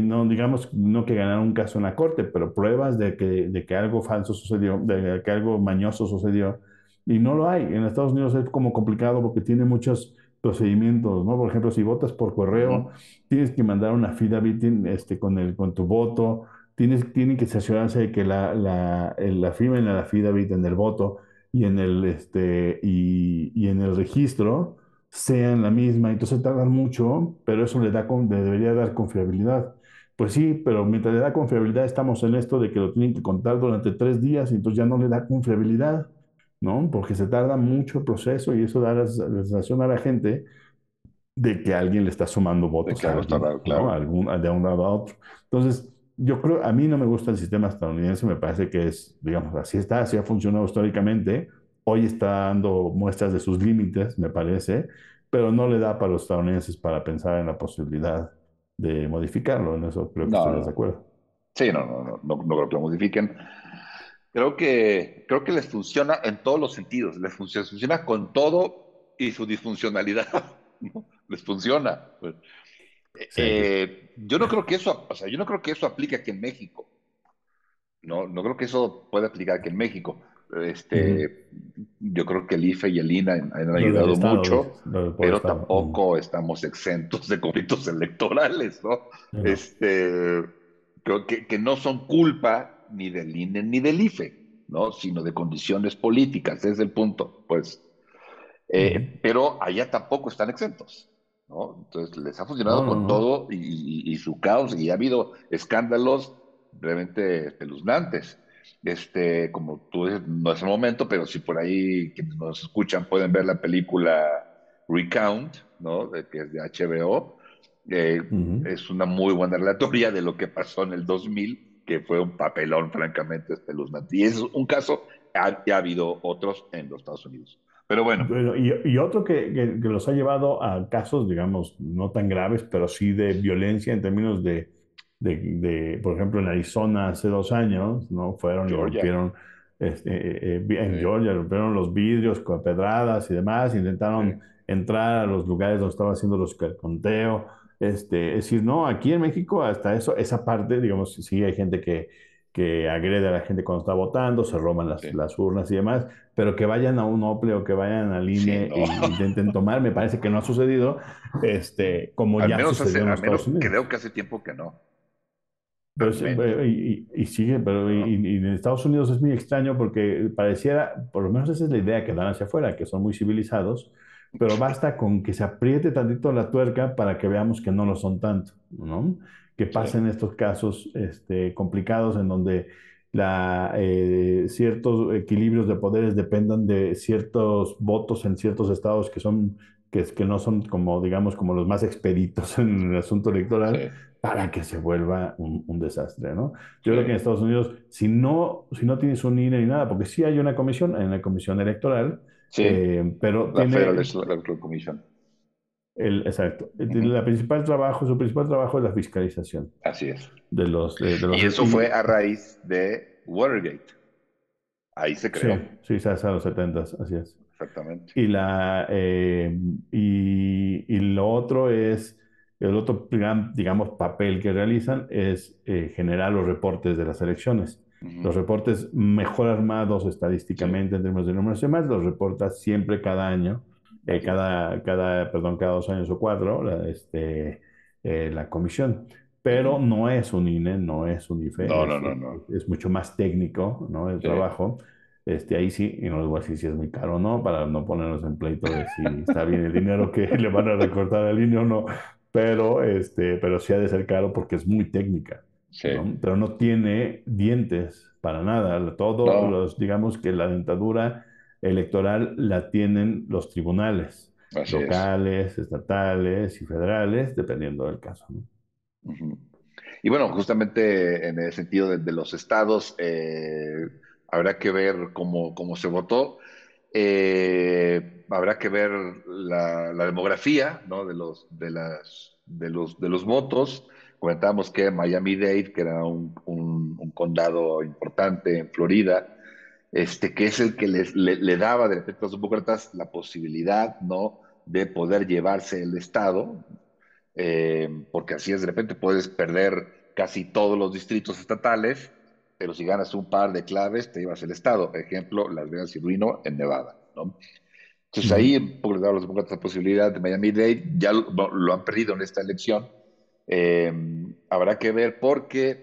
no digamos no que ganar un caso en la corte, pero pruebas de que, de que algo falso sucedió, de que algo mañoso sucedió, y no lo hay. En Estados Unidos es como complicado porque tiene muchos procedimientos, ¿no? Por ejemplo, si votas por correo, tienes que mandar una affidavit este, con, el, con tu voto, tienes, tienen que cerciorarse de que la, la, la firma en la affidavit, en el voto y en el, este, y, y en el registro sean la misma. Entonces tardan mucho, pero eso le da, le debería dar confiabilidad. Pues sí, pero mientras le da confiabilidad estamos en esto de que lo tienen que contar durante tres días y entonces ya no le da confiabilidad, ¿no? Porque se tarda mucho el proceso y eso da la sensación a la gente de que alguien le está sumando votos a alguien, raro, ¿no? claro. Algún, de un lado a otro. Entonces, yo creo, a mí no me gusta el sistema estadounidense, me parece que es, digamos, así está, así ha funcionado históricamente, hoy está dando muestras de sus límites, me parece, pero no le da para los estadounidenses para pensar en la posibilidad de modificarlo, en eso creo que No, estoy de acuerdo. Sí, no, no, no, no, no creo que lo modifiquen. Creo que, creo que les funciona en todos los sentidos, les funciona, funciona con todo y su disfuncionalidad, [LAUGHS] ¿no? Les funciona. Pues, Sí. eh, yo no creo que eso, o sea, yo no creo que eso aplique aquí en México. No, no creo que eso pueda aplicar aquí en México. Este, yo creo que el IFE y el INA han, ayudado Estado, mucho, pero Estado. Tampoco estamos exentos de conflictos [LAUGHS] electorales, ¿no? Este, creo que, que no son culpa ni del INE ni del IFE, ¿no? Sino de condiciones políticas, ese es el punto, pues. Eh, pero allá tampoco están exentos, ¿no? Entonces les ha funcionado con todo y, y- y su caos y ha habido escándalos realmente espeluznantes. Este, como tú dices, no es el momento, pero si por ahí quienes nos escuchan pueden ver la película Recount, ¿no? De, que es de HBO. Eh, Ujú. es una muy buena relatoría de lo que pasó en el 2000, que fue un papelón francamente espeluznante. Y es un caso, ha, ha habido otros en los Estados Unidos. Pero bueno, Bueno, y, y otro que, que- que los ha llevado a casos, digamos, no tan graves, pero sí de violencia en términos de, de, de, por ejemplo, en Arizona hace dos años, ¿no? Fueron y rompieron, este, eh, eh, en Sí, Georgia, rompieron los vidrios con pedradas y demás, sí, intentaron entrar a los lugares donde estaba haciendo los, el conteo. Este, es decir, no, aquí en México hasta eso, esa parte, digamos, sí hay gente que, que agrede a la gente cuando está votando, se roban las, sí. las urnas y demás pero que vayan a un OPLE o que vayan al Sí, INE no. e intenten tomar, me parece que no ha sucedido, este, como Al ya menos hace, sucedió en los menos creo que hace tiempo que no. Pero, sí, y, y- y sigue, pero y, y en Estados Unidos es muy extraño porque pareciera, por lo menos esa es la idea que dan hacia afuera, que son muy civilizados, pero basta con que se apriete tantito la tuerca para que veamos que no lo son tanto, ¿no? Que Sí, pasen estos casos este, complicados en donde la, eh, ciertos equilibrios de poderes dependan de ciertos votos en ciertos estados que son, que, que no son como, digamos, como los más expeditos [LAUGHS] en el asunto sí, electoral para que se vuelva un, un desastre, ¿no? Yo sí, creo que en Estados Unidos, si no, si no tienes un INE ni nada, porque sí hay una comisión, hay una comisión electoral, sí. eh, pero La tiene Electoral Commission. el, exacto, la principal trabajo, su principal trabajo es la fiscalización Así es. de los, de, de Y los, eso fue a raíz de Watergate. Ahí se sí, creó, sí, se hace a los 70, así es. exactamente. Y, la, eh, y, y lo otro es, el otro gran, digamos, papel que realizan es eh, generar los reportes de las elecciones. Ujú, Los reportes mejor armados Sí, estadísticamente en términos de números y demás, los reporta siempre cada año, eh, cada, cada, perdón, cada dos años o cuatro, la, este, eh, la comisión. Pero no es un INE, no es un No, IFE, no, es, no, no. es mucho más técnico, ¿no? El Sí, trabajo. Este, ahí sí, y no les voy a decir si es muy caro o no, para no ponernos en pleito de si está bien el dinero que [LAUGHS] le van a recortar al INE o no, pero, este, pero sí ha de ser caro porque es muy técnica, sí. ¿no? Pero no tiene dientes para nada. Todo, No, los, digamos que la dentadura electoral la tienen los tribunales, así es. locales, estatales y federales, dependiendo del caso. Y bueno, justamente en el sentido de, de los estados, eh, habrá que ver cómo, cómo se votó. Eh, habrá que ver la, demografía, ¿no? de los, de las, de los, de los votos. Comentamos que Miami-Dade, que era un, un- condado importante en Florida, este, que es el que les- le, daba de repente a los demócratas la posibilidad, ¿no? de poder llevarse el estado, eh, porque así es, de repente puedes perder casi todos los distritos estatales, pero si ganas un par de claves, te llevas el estado. Ejemplo, Las Vegas y en Nevada, ¿no? Entonces ahí, un poco les daba a los demócratas la posibilidad de Miami-Dade, ya lo, han perdido en esta elección. Eh, habrá que ver porque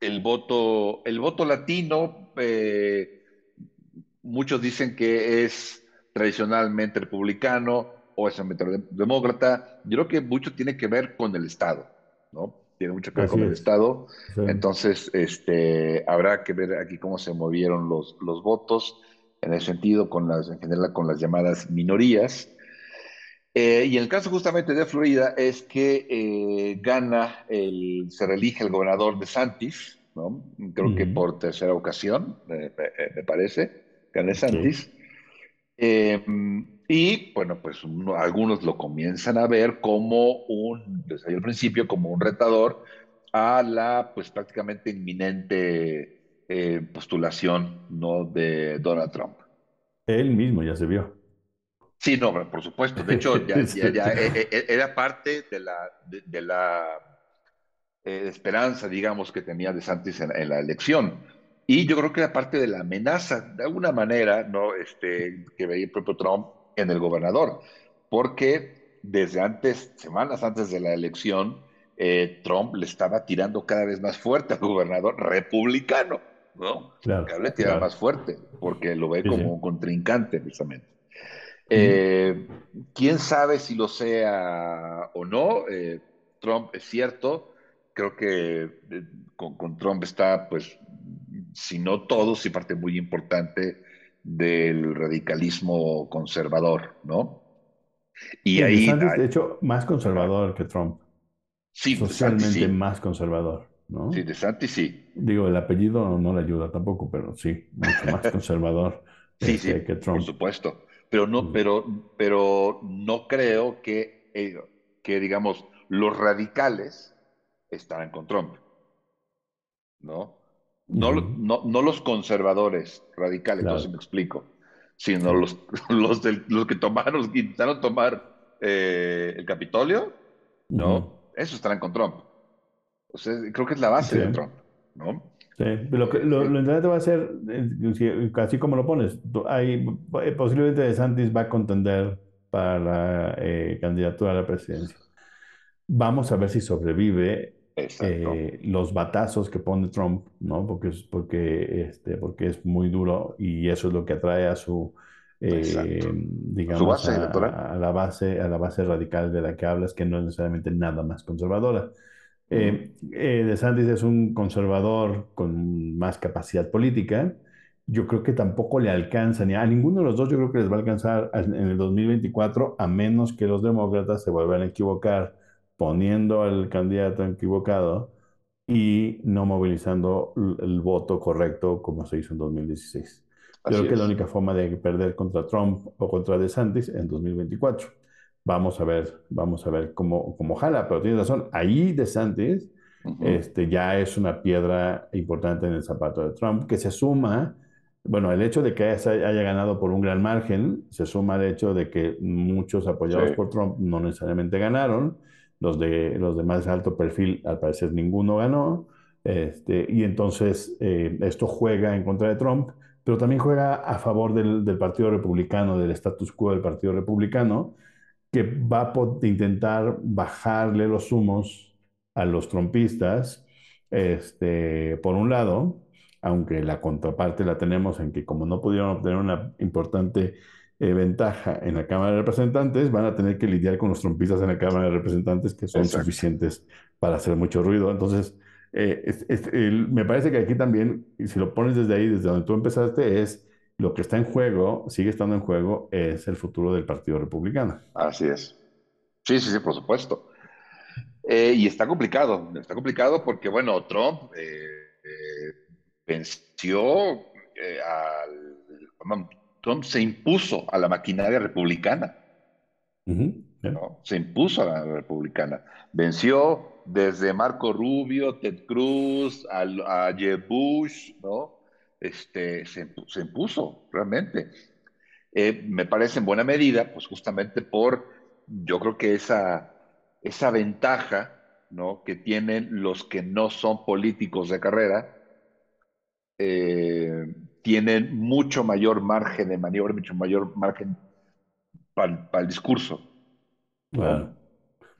el voto, el voto latino, eh, muchos dicen que es tradicionalmente republicano o es demócrata. Yo creo que mucho tiene que ver con el Estado, ¿no? Tiene mucho que ver Así con el es. Estado. Sí. Entonces, este, habrá que ver aquí cómo se movieron los, los votos en el sentido con las, en general, con las llamadas minorías. Eh, y el caso justamente de Florida es que eh, gana, el, se reelige el gobernador de Santis, ¿no? Creo que por tercera ocasión, eh, me, me parece, gana. Santis. Eh, y bueno, pues uno, algunos lo comienzan a ver como un, desde al principio, como un retador a la pues prácticamente inminente eh, postulación, ¿no? De Donald Trump. Él mismo ya se vio. Sí, no, por supuesto. De hecho, ya, [LAUGHS] ya, ya eh, eh, era parte de la, de, de la eh, esperanza, digamos, que tenía De Santis en, en, la elección. Y yo creo que era parte de la amenaza, de alguna manera, ¿no? Este, que veía el propio Trump en el gobernador. Porque desde antes, semanas antes de la elección, eh, Trump le estaba tirando cada vez más fuerte al gobernador republicano, ¿no? Claro, Cada vez le tiraba claro. más fuerte, porque lo ve Sí, como sí. un contrincante, precisamente. Eh, quién sabe si lo sea o no. Eh, Trump es cierto. Creo que eh, con, con, Trump está, pues, si no todo, sí parte muy importante del radicalismo conservador, ¿no? Y ahí, de hecho, más conservador que Trump, sí, Santis socialmente sí, más conservador, sí. De Santis sí, Digo, el apellido no le ayuda tampoco, pero sí, mucho más [LAUGHS] conservador sí, sí, este, que por Trump. supuesto. Pero no, pero, pero no creo que, eh, que, digamos, los radicales estarán con Trump. ¿no? No, no, no los conservadores radicales, entonces Claro, me explico, sino los, los, del- los que tomaron, los que intentaron tomar eh, el Capitolio. ¿no? Esos estarán con Trump. O sea, creo que es la base Sí, de Trump, ¿no? sí. Lo que, lo, lo Eh, interesante va a ser, eh, así como lo pones, hay, eh, posiblemente DeSantis va a contender para la eh, candidatura a la presidencia. Vamos a ver si sobrevive eh, los batazos que pone Trump, ¿no? Porque es, porque, este, porque es muy duro y eso es lo que atrae a su, eh, A su digamos, base a, a la base, a la base radical de la que hablas, que no es necesariamente nada más conservadora. Eh, eh, DeSantis es un conservador con más capacidad política. Yo creo que tampoco le alcanza, ni a ninguno de los dos yo creo que les va a alcanzar en el 2024, a menos que los demócratas se vuelvan a equivocar poniendo al candidato equivocado y no movilizando el, voto correcto como se hizo en 2016. Yo Así creo que la única forma de perder contra Trump o contra DeSantis en 2024. Vamos a ver, vamos a ver cómo, cómo jala, pero tienes razón, ahí DeSantis Ujú, este, ya es una piedra importante en el zapato de Trump, que se suma, bueno, el hecho de que haya, haya ganado por un gran margen, se suma al hecho de que muchos Sí, apoyados por Trump no necesariamente ganaron, los de, los de más alto perfil, al parecer ninguno ganó, este, y entonces eh, esto juega en contra de Trump, pero también juega a favor del, del Partido Republicano, del status quo del Partido Republicano, que va a intentar bajarle los humos a los trompistas, este, por un lado, aunque la contraparte la tenemos en que como no pudieron obtener una importante eh, ventaja en la Cámara de Representantes, van a tener que lidiar con los trompistas en la Cámara de Representantes que son exacto. suficientes para hacer mucho ruido. Entonces, eh, es, es, el, me parece que aquí también, si lo pones desde ahí, desde donde tú empezaste, es lo que está en juego, sigue estando en juego, es el futuro del Partido Republicano. Así es. Sí, sí, sí, por supuesto. Eh, y está complicado, está complicado porque, bueno, Trump eh, eh, venció eh, al... Trump se impuso a la maquinaria republicana, Uh -huh. ¿no? Se impuso a la republicana. Venció desde Marco Rubio, Ted Cruz, a, a Jeb Bush, ¿no? Este, se, se impuso realmente. Eh, me parece en buena medida, pues justamente por, yo creo que esa, esa ventaja ¿no? que tienen los que no son políticos de carrera, eh, tienen mucho mayor margen de maniobra, mucho mayor margen para pa el discurso, ¿no? Claro.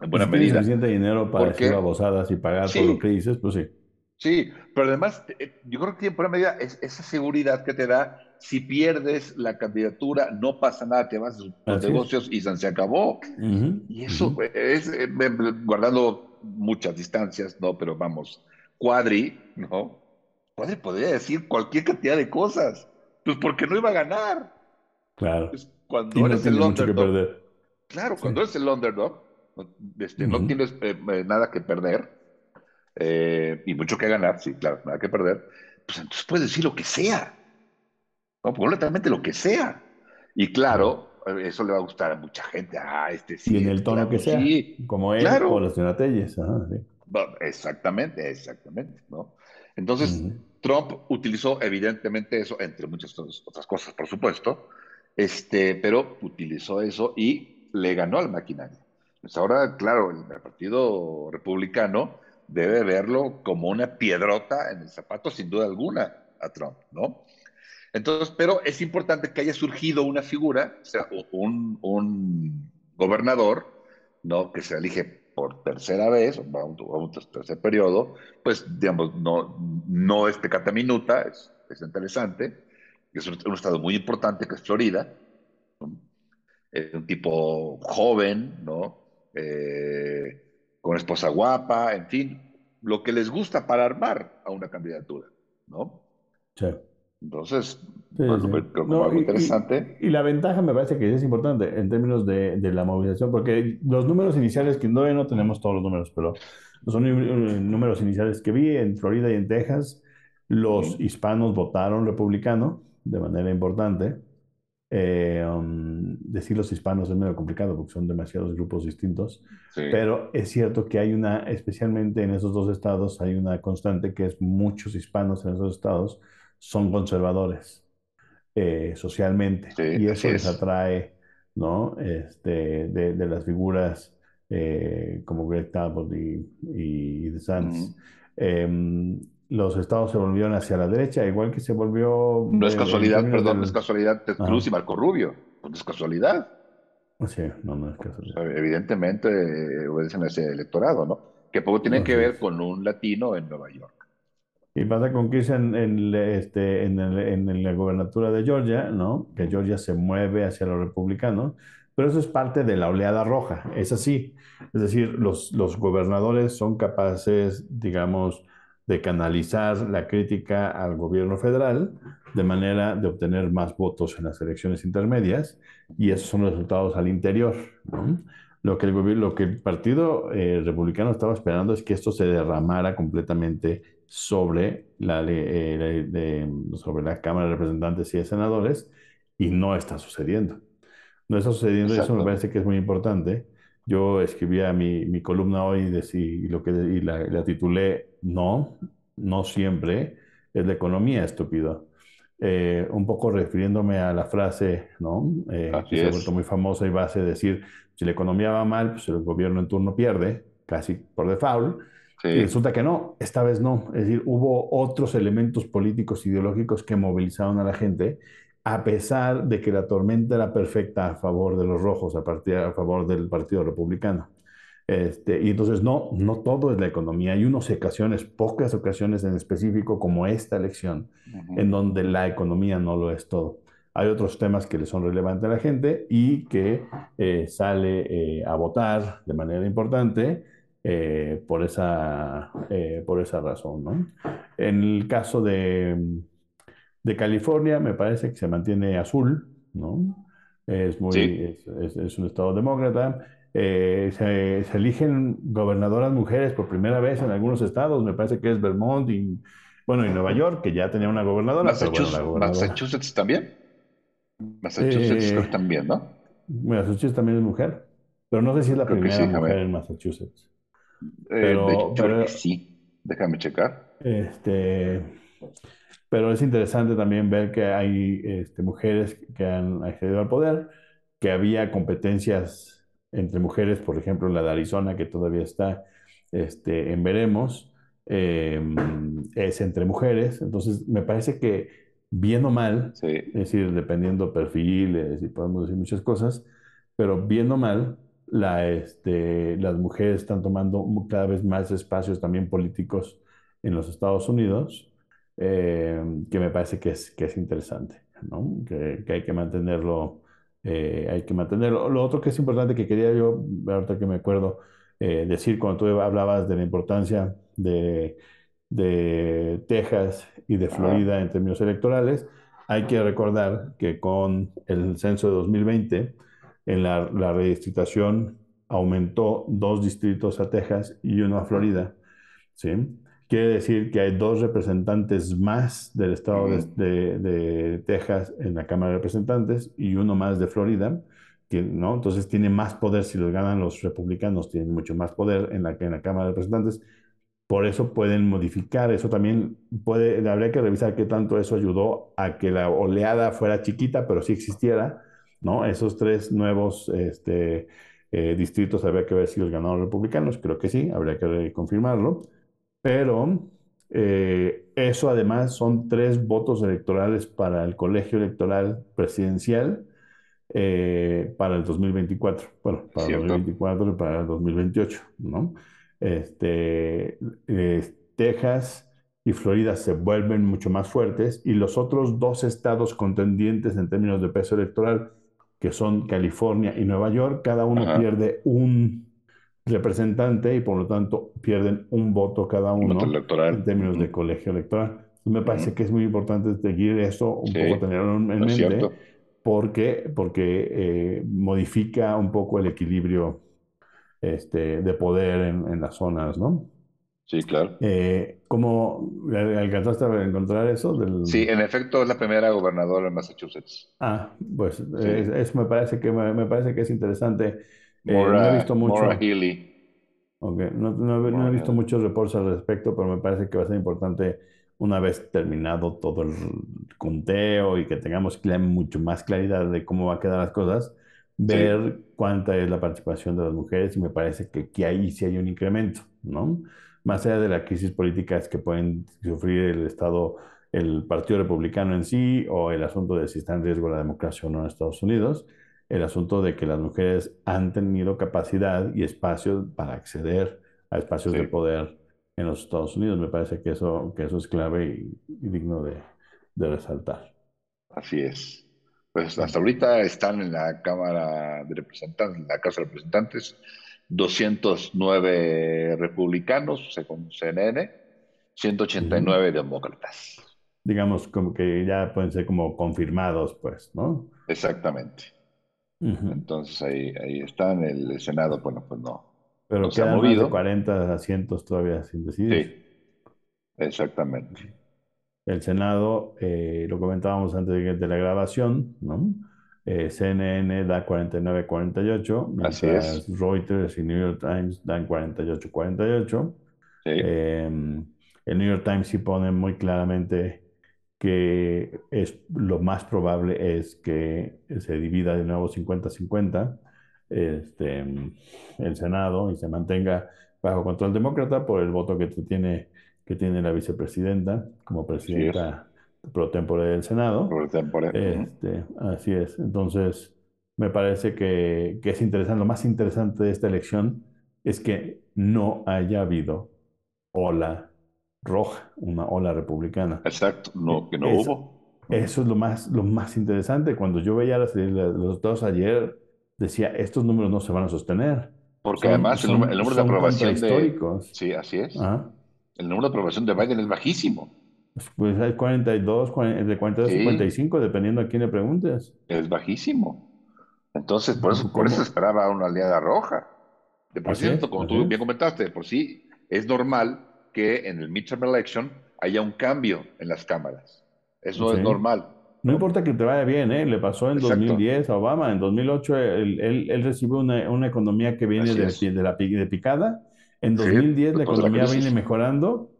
En Y buena medida. suficiente dinero para decir Porque, babosadas y pagar por lo que sí, dices, pues sí. Sí, pero además eh, yo creo que tiene por medida es, esa seguridad que te da, si pierdes la candidatura, no pasa nada, te vas a es. negocios y se acabó. Uh -huh. Y Uh eso -huh. es, eh, guardando muchas distancias, ¿no? Pero vamos, Cuadri, ¿no? Cuadri podría decir cualquier cantidad de cosas, pues porque no iba a ganar. Claro. Pues cuando no eres el underdog, claro, Sí. cuando eres el underdog, no, este, Uh no tienes eh, nada que perder eh, y mucho que ganar, sí, claro, nada que perder, pues entonces puedes decir lo que sea, ¿no? completamente lo que sea. Y Claro. claro, eso le va a gustar a mucha gente. Ah, este Y sí, en es, el tono que claro, sea, sí, como él o la claro. señora Telles. Sí. Exactamente, exactamente, ¿no? Uh Entonces, -huh. Trump utilizó evidentemente eso, entre muchas otras cosas, por supuesto, este, pero utilizó eso y le ganó al maquinaria. Pues ahora, claro, el, Partido Republicano debe verlo como una piedrota en el zapato, sin duda alguna, a Trump, ¿no? Entonces, pero es importante que haya surgido una figura, o sea, un, un gobernador, ¿no? Que se elige por tercera vez, o un, tercer periodo, pues, digamos, no, no es pecata minuta, es, es interesante, es un, estado muy importante que es Florida, es un tipo joven, ¿no? Eh, con esposa guapa, en fin, lo que les gusta para armar a una candidatura, ¿no? Sí. Entonces, algo interesante. Y, la ventaja me parece que es importante en términos de, de, la movilización, porque los números iniciales, que no, no tenemos todos los números, pero son números iniciales que vi en Florida y en Texas, los hispanos votaron republicano de manera importante. Eh, um, decir los hispanos es medio complicado porque son demasiados grupos distintos, pero es cierto que hay una, especialmente en esos dos estados, hay una constante que es muchos hispanos en esos estados son conservadores eh, socialmente y eso les atrae, ¿no? Este, de, las figuras eh, como Greg Talbot y, y DeSantis. Em, los estados se volvieron hacia la derecha, igual que se volvió... No es casualidad, perdón, no es casualidad Ted Cruz y Marco Rubio, no es casualidad. Sí, no, no es casualidad. evidentemente eh, obedecen a ese electorado, ¿no? Que poco tiene que ver con un latino en Nueva York. Y pasa con que en, en, este, en, el, en, la gobernatura de Georgia, ¿no? Que Georgia se mueve hacia los republicanos, pero eso es parte de la oleada roja, es así. Es decir, los, los gobernadores son capaces, digamos, de canalizar la crítica al gobierno federal de manera de obtener más votos en las elecciones intermedias y esos son los resultados al interior. Lo, que el lo que el Partido eh, Republicano estaba esperando es que esto se derramara completamente sobre la, eh, sobre la Cámara de Representantes y de Senadores y no está sucediendo. No está sucediendo y eso me parece que es muy importante yo escribía mi, mi columna hoy de y lo que, y la, titulé No, no siempre es la economía estúpida. Eh, un poco refiriéndome a la frase ¿no? Eh, que se ha vuelto muy famosa y base de decir, si la economía va mal, pues el gobierno en turno pierde, casi por default. Y resulta que no, esta vez no. Es decir, hubo otros elementos políticos, ideológicos que movilizaron a la gente a pesar de que la tormenta era perfecta a favor de los rojos, a, partir, a favor del Partido Republicano. Este, y entonces no, no todo es la economía. Hay unas ocasiones, pocas ocasiones en específico, como esta elección, en donde la economía no lo es todo. Hay otros temas que le son relevantes a la gente y que eh, sale eh, a votar de manera importante eh, por, esa, por esa razón. ¿no? En el caso de de California me parece que se mantiene azul, ¿no? Es, muy, es, un estado demócrata. Eh, se, eligen gobernadoras mujeres por primera vez en algunos estados, me parece que es Vermont y, bueno, y Nueva York, que ya tenía una gobernadora. Massachusetts, también. Massachusetts eh, también, ¿no? Massachusetts también es mujer, pero no sé si es la primera mujer en Massachusetts. Eh, pero, de sí, déjame checar. Este, pero es interesante también ver que hay este, mujeres que han accedido al poder, que había competencias entre mujeres, por ejemplo, la de Arizona, que todavía está este, en veremos, em, es entre mujeres. Entonces, me parece que bien o mal, es decir, dependiendo perfiles y podemos decir muchas cosas, pero bien o mal, la, este, las mujeres están tomando cada vez más espacios también políticos en los Estados Unidos eh, que me parece que es, que es interesante, ¿no? que, que hay que mantenerlo. Eh, hay que mantenerlo. Lo otro que es importante que quería yo, ahorita que me acuerdo, eh, decir cuando tú hablabas de la importancia de, de Texas y de Florida en términos electorales, hay que recordar que con el censo de 2020, en la, la redistritación aumentó dos distritos a Texas y uno a Florida, ¿sí? Quiere decir que hay dos representantes más del estado de, Texas en la Cámara de Representantes y uno más de Florida, que, ¿no? Entonces tiene más poder, si los ganan los republicanos, tienen mucho más poder en la, en la Cámara de Representantes. por eso pueden modificar, eso también puede, habría que revisar qué tanto eso ayudó a que la oleada fuera chiquita, pero sí existiera, ¿no? Esos tres nuevos este, eh, distritos habría que ver si los ganaron republicanos, creo que sí, habría que confirmarlo, pero eh, eso además son tres votos electorales para el colegio electoral presidencial eh, para el 2024, bueno, para el 2024 y para el 2028, ¿no? Este, eh, Texas y Florida se vuelven mucho más fuertes y los otros dos estados contendientes en términos de peso electoral, que son California y Nueva York, cada uno pierde un representante y por lo tanto pierden un voto cada uno en términos de colegio electoral. me parece que es muy importante seguir eso, un poco tenerlo en mente, porque, porque eh, modifica un poco el equilibrio este, de poder en, las zonas, ¿no? Sí, claro. Eh, ¿Cómo alcanzaste a encontrar eso? Sí, en efecto es la primera gobernadora en Massachusetts. Ah, pues eso me parece que me, parece que es interesante. Eh, no he visto mucho. Healy. Okay. No, no, he visto muchos reportes al respecto, pero me parece que va a ser importante una vez terminado todo el conteo y que tengamos mucho más claridad de cómo va a quedar las cosas, ver cuánta es la participación de las mujeres y me parece que, que ahí sí hay un incremento, ¿no? Más allá de las crisis políticas que pueden sufrir el Estado, el Partido Republicano en sí o el asunto de si está en riesgo la democracia o no en Estados Unidos, el asunto de que las mujeres han tenido capacidad y espacio para acceder a espacios de poder en los Estados Unidos. Me parece que eso, que eso es clave y, digno de, de resaltar. Así es. Pues hasta ahorita están en la Cámara de Representantes, en la Casa de Representantes, 209 republicanos, según CNN, 189 demócratas. Digamos, como que ya pueden ser como confirmados, pues, ¿no? Exactamente. Entonces ahí, ahí están. El Senado, bueno, pues no. Pero no quedan más de 40 asientos todavía sin decidir. Sí, exactamente. El Senado, eh, lo comentábamos antes de, la grabación, ¿no? Eh, CNN da 49-48, mientras Reuters y New York Times dan 48-48. Em, el New York Times sí pone muy claramente que es, lo más probable es que se divida de nuevo 50-50 este, el Senado y se mantenga bajo control demócrata por el voto que tiene que tiene la vicepresidenta como presidenta pro tempore del Senado. Pro tempore. Este, así es. Entonces, me parece que, que, es interesante. Lo más interesante de esta elección es que no haya habido ola roja, una ola republicana. Exacto, no, que no hubo. Eso es lo más, lo más interesante. Cuando yo veía los resultados ayer, decía, estos números no se van a sostener. Porque además el, número de aprobación de... Sí, así es el número de aprobación de Biden es bajísimo. Pues hay 42, de 42 a 55, dependiendo a quién le preguntes. Es bajísimo. Entonces, por eso, por eso esperaba una aliada roja. De por cierto, como tú bien comentaste, de por sí es normal que en el midterm election haya un cambio en las cámaras. Eso es normal. No importa que te vaya bien, ¿eh? Le pasó en 2010 a Obama. En 2008 él, él, él recibió una, una, economía que viene de, de, la, de picada en 2010 la economía viene mejorando,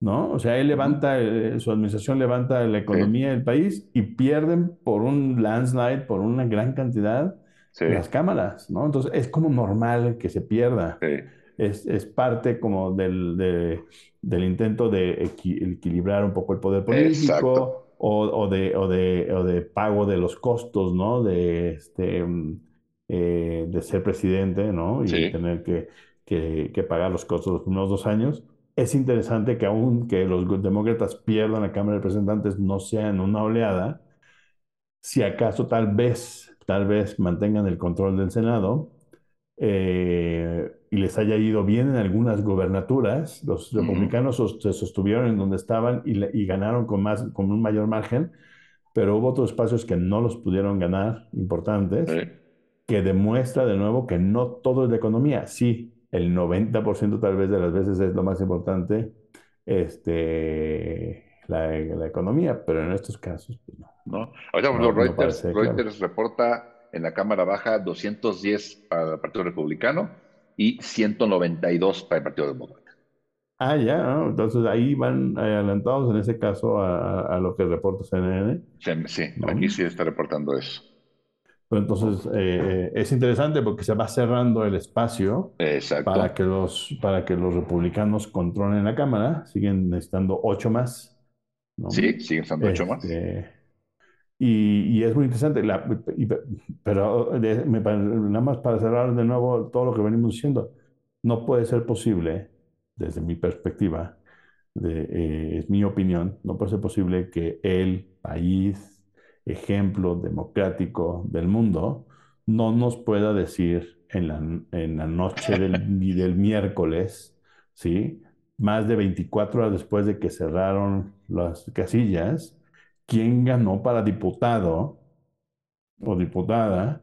¿no? O sea, él levanta, eh, su administración levanta la economía del país y pierden por un landslide, por una gran cantidad, las cámaras, ¿no? Entonces es como normal que se pierda. Es, es, parte como del, del intento de equilibrar un poco el poder político o, o, de, o, de, o, de, pago de los costos, ¿no? De, este, mm, eh, de ser presidente, ¿no? Y tener que que, pagar los costos los primeros dos años. Es interesante que aún que los demócratas pierdan la Cámara de Representantes, no sea en una oleada, si acaso tal vez, tal vez mantengan el control del Senado eh, y les haya ido bien en algunas gobernaturas, los republicanos se sostuvieron en donde estaban y, ganaron con, más, con un mayor margen, pero hubo otros espacios que no los pudieron ganar, importantes, que demuestra de nuevo que no todo es de economía. Sí, el 90% tal vez de las veces es lo más importante, este, la, la economía, pero en estos casos, pues no. No, ahorita no, Reuters, Reuters reporta en la Cámara Baja 210 para el Partido Republicano y 192 para el Partido Demócrata. Ah, ya, ¿no? Entonces ahí van adelantados en ese caso a, a lo que reporta CNN, Sí, sí, aquí sí está reportando eso. Pero entonces eh, eh, es interesante porque se va cerrando el espacio para que los, para que los republicanos controlen la Cámara. Siguen necesitando ocho más, ¿no? Sí, siguen estando ocho más. Y, y es muy interesante. La- y- pero de- me nada más para cerrar de nuevo todo lo que venimos diciendo, no puede ser posible, desde mi perspectiva, de, eh, es mi opinión, no puede ser posible que el país, ejemplo democrático del mundo, no nos pueda decir en la, en la noche del, [LAUGHS] del miércoles, ¿sí? Más de 24 horas después de que cerraron las casillas, quién ganó para diputado o diputada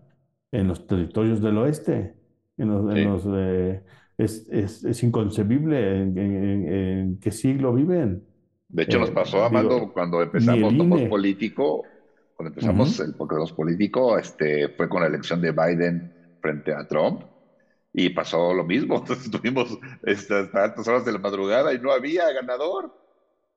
en los territorios del oeste. En los, en Sí. los, eh, es, es, es inconcebible en, en- en qué siglo viven. De hecho, nos Eh, pasó, Amando, digo, cuando empezamos Nomos INE. Político, cuando empezamos Ujú. el Nomos Político, este, fue con la elección de Biden frente a Trump y pasó lo mismo. [LAUGHS] Entonces tuvimos hasta altas horas de la madrugada y no había ganador,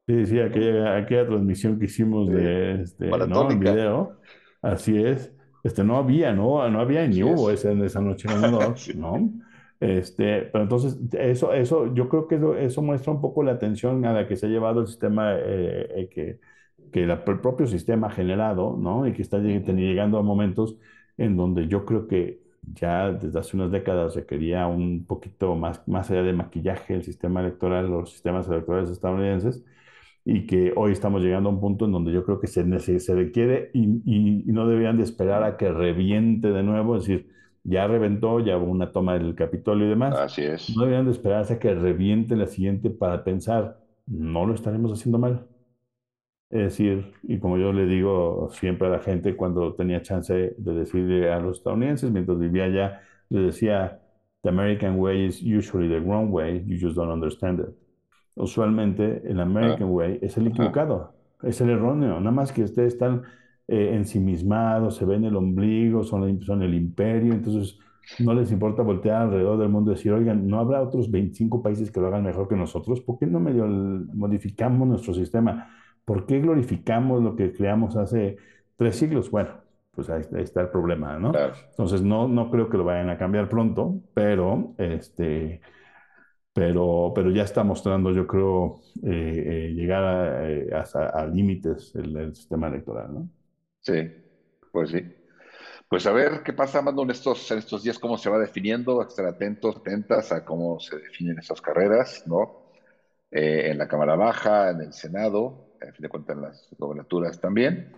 Sí, sí, ¿no? aquella, aquella transmisión que hicimos de, este, ¿no? En video, así es. Este, no había, ¿no? No había ni hubo es. esa, esa noche [LAUGHS] ganador, Sí, ¿no? Este, pero entonces, eso, eso, yo creo que eso, eso muestra un poco la atención a la que se ha llevado el sistema, eh, eh, que, que la- el propio sistema ha generado, ¿no? Y que está llegando a momentos en donde yo creo que ya desde hace unas décadas requería un poquito más, más allá de maquillaje el sistema electoral, los sistemas electorales estadounidenses y que hoy estamos llegando a un punto en donde yo creo que se, se requiere y, y- y no deberían de esperar a que reviente de nuevo, es decir, ya reventó, ya hubo una toma del Capitolio y demás, Así es. no deberían de esperarse a que reviente la siguiente para pensar, no lo estaremos haciendo mal. Es decir, y como yo le digo siempre a la gente cuando tenía chance de decirle a los estadounidenses, mientras vivía allá, les decía, The American way is usually the wrong way, you just don't understand it usualmente el Ah, American Way es el equivocado, es el erróneo. Nada más que ustedes están eh, ensimismados, se ven el ombligo, son, son el imperio, entonces no les importa voltear alrededor del mundo y decir, oigan, ¿no habrá otros 25 países que lo hagan mejor que nosotros? ¿Por qué no medio modificamos nuestro sistema? ¿Por qué glorificamos lo que creamos hace tres siglos? Bueno, pues ahí, ahí está el problema, ¿no? Claro. Entonces no, no creo que lo vayan a cambiar pronto, pero este pero, pero ya está mostrando, yo creo, eh, eh, llegar a, eh, hasta a límites el, el sistema electoral, ¿no? Sí, pues sí. Pues a ver qué pasa, Mando, en estos, en estos días, cómo se va definiendo, estar atentos, atentas a cómo se definen esas carreras, ¿no? Eh, en la Cámara Baja, en el Senado, a fin de cuentas en las gobernaturas también.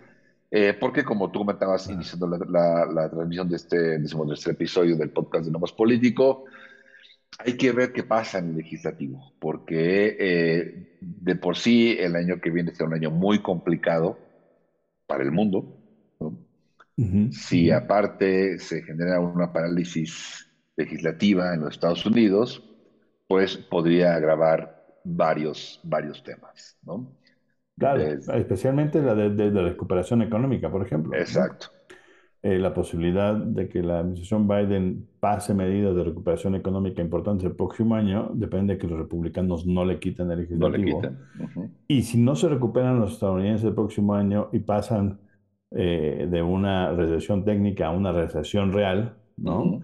Eh, porque como tú comentabas, Ah. iniciando la, la, la transmisión de este decimotercer episodio del podcast de Nomos Político, hay que ver qué pasa en el legislativo, porque eh, de por sí el año que viene será un año muy complicado para el mundo, Si aparte se genera una parálisis legislativa en los Estados Unidos, pues podría agravar varios, varios temas, ¿no? Claro, Desde, especialmente la de, de- de recuperación económica, por ejemplo, exacto, Eh, la posibilidad de que la administración Biden pase medidas de recuperación económica importantes el próximo año depende de que los republicanos no le quiten el no le legislativo Y si no se recuperan los estadounidenses el próximo año y pasan eh, de una recesión técnica a una recesión real, ¿no?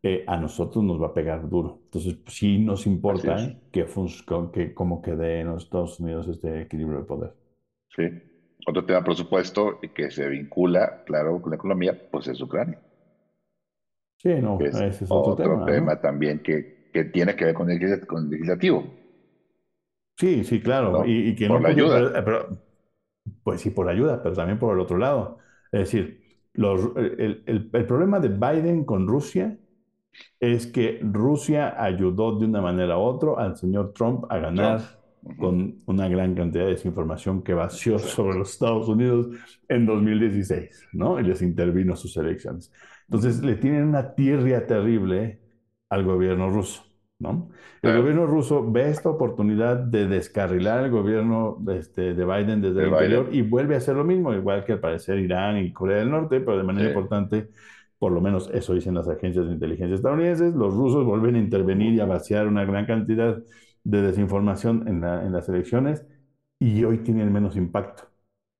Eh, a nosotros nos va a pegar duro. Entonces, pues, sí nos importa que, que cómo quede en los Estados Unidos este equilibrio de poder. sí. Otro tema, por supuesto, y que se vincula, claro, con la economía, pues es Ucrania, Sí, no, es ese es otro otro tema, tema ¿no? también que, que tiene que ver con el, con el legislativo, Sí, sí, claro. ¿no? Y, y que Por no la pero, ayuda. pero, pues sí, por ayuda, pero también por el otro lado. Es decir, los, el, el el problema de Biden con Rusia es que Rusia ayudó de una manera u otra al señor Trump a ganar con una gran cantidad de desinformación que vació sobre los Estados Unidos en 2016, ¿no? Y les intervino sus elecciones. Entonces le tienen una tirria terrible al gobierno ruso, ¿no? El Claro, gobierno ruso ve esta oportunidad de descarrilar el gobierno este, de Biden desde de el interior y vuelve a hacer lo mismo, igual que al parecer Irán y Corea del Norte, pero de Sí. manera importante por lo menos eso dicen las agencias de inteligencia estadounidenses, los rusos vuelven a intervenir y a vaciar una gran cantidad de desinformación en, en las elecciones y hoy tienen menos impacto.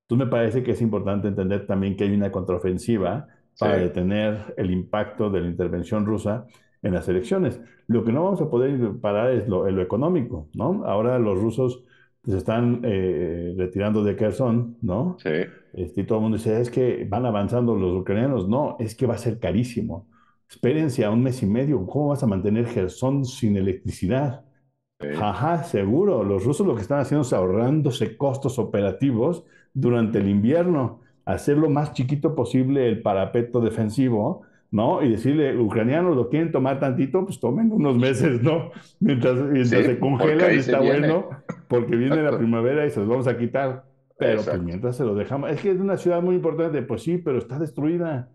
Entonces me parece que es importante entender también que hay una contraofensiva para detener el impacto de la intervención rusa en las elecciones. Lo que no vamos a poder parar es lo, lo económico, ¿no? Ahora los rusos se están eh, retirando de Kherson, ¿no? Sí. Este, y todo el mundo dice, es que van avanzando los ucranianos. No, es que va a ser carísimo. Espérense a un mes y medio. ¿Cómo vas a mantener Kherson sin electricidad? Ajá, seguro. Los rusos lo que están haciendo es ahorrándose costos operativos durante el invierno, hacer lo más chiquito posible el parapeto defensivo, ¿no? Y decirle, ucranianos, ¿lo quieren tomar tantito? Pues tomen unos meses, ¿no? Mientras, se congelan, está bueno, porque viene la primavera y se los vamos a quitar. Pero pues mientras se los dejamos, es que es una ciudad muy importante, pues sí, pero está destruida,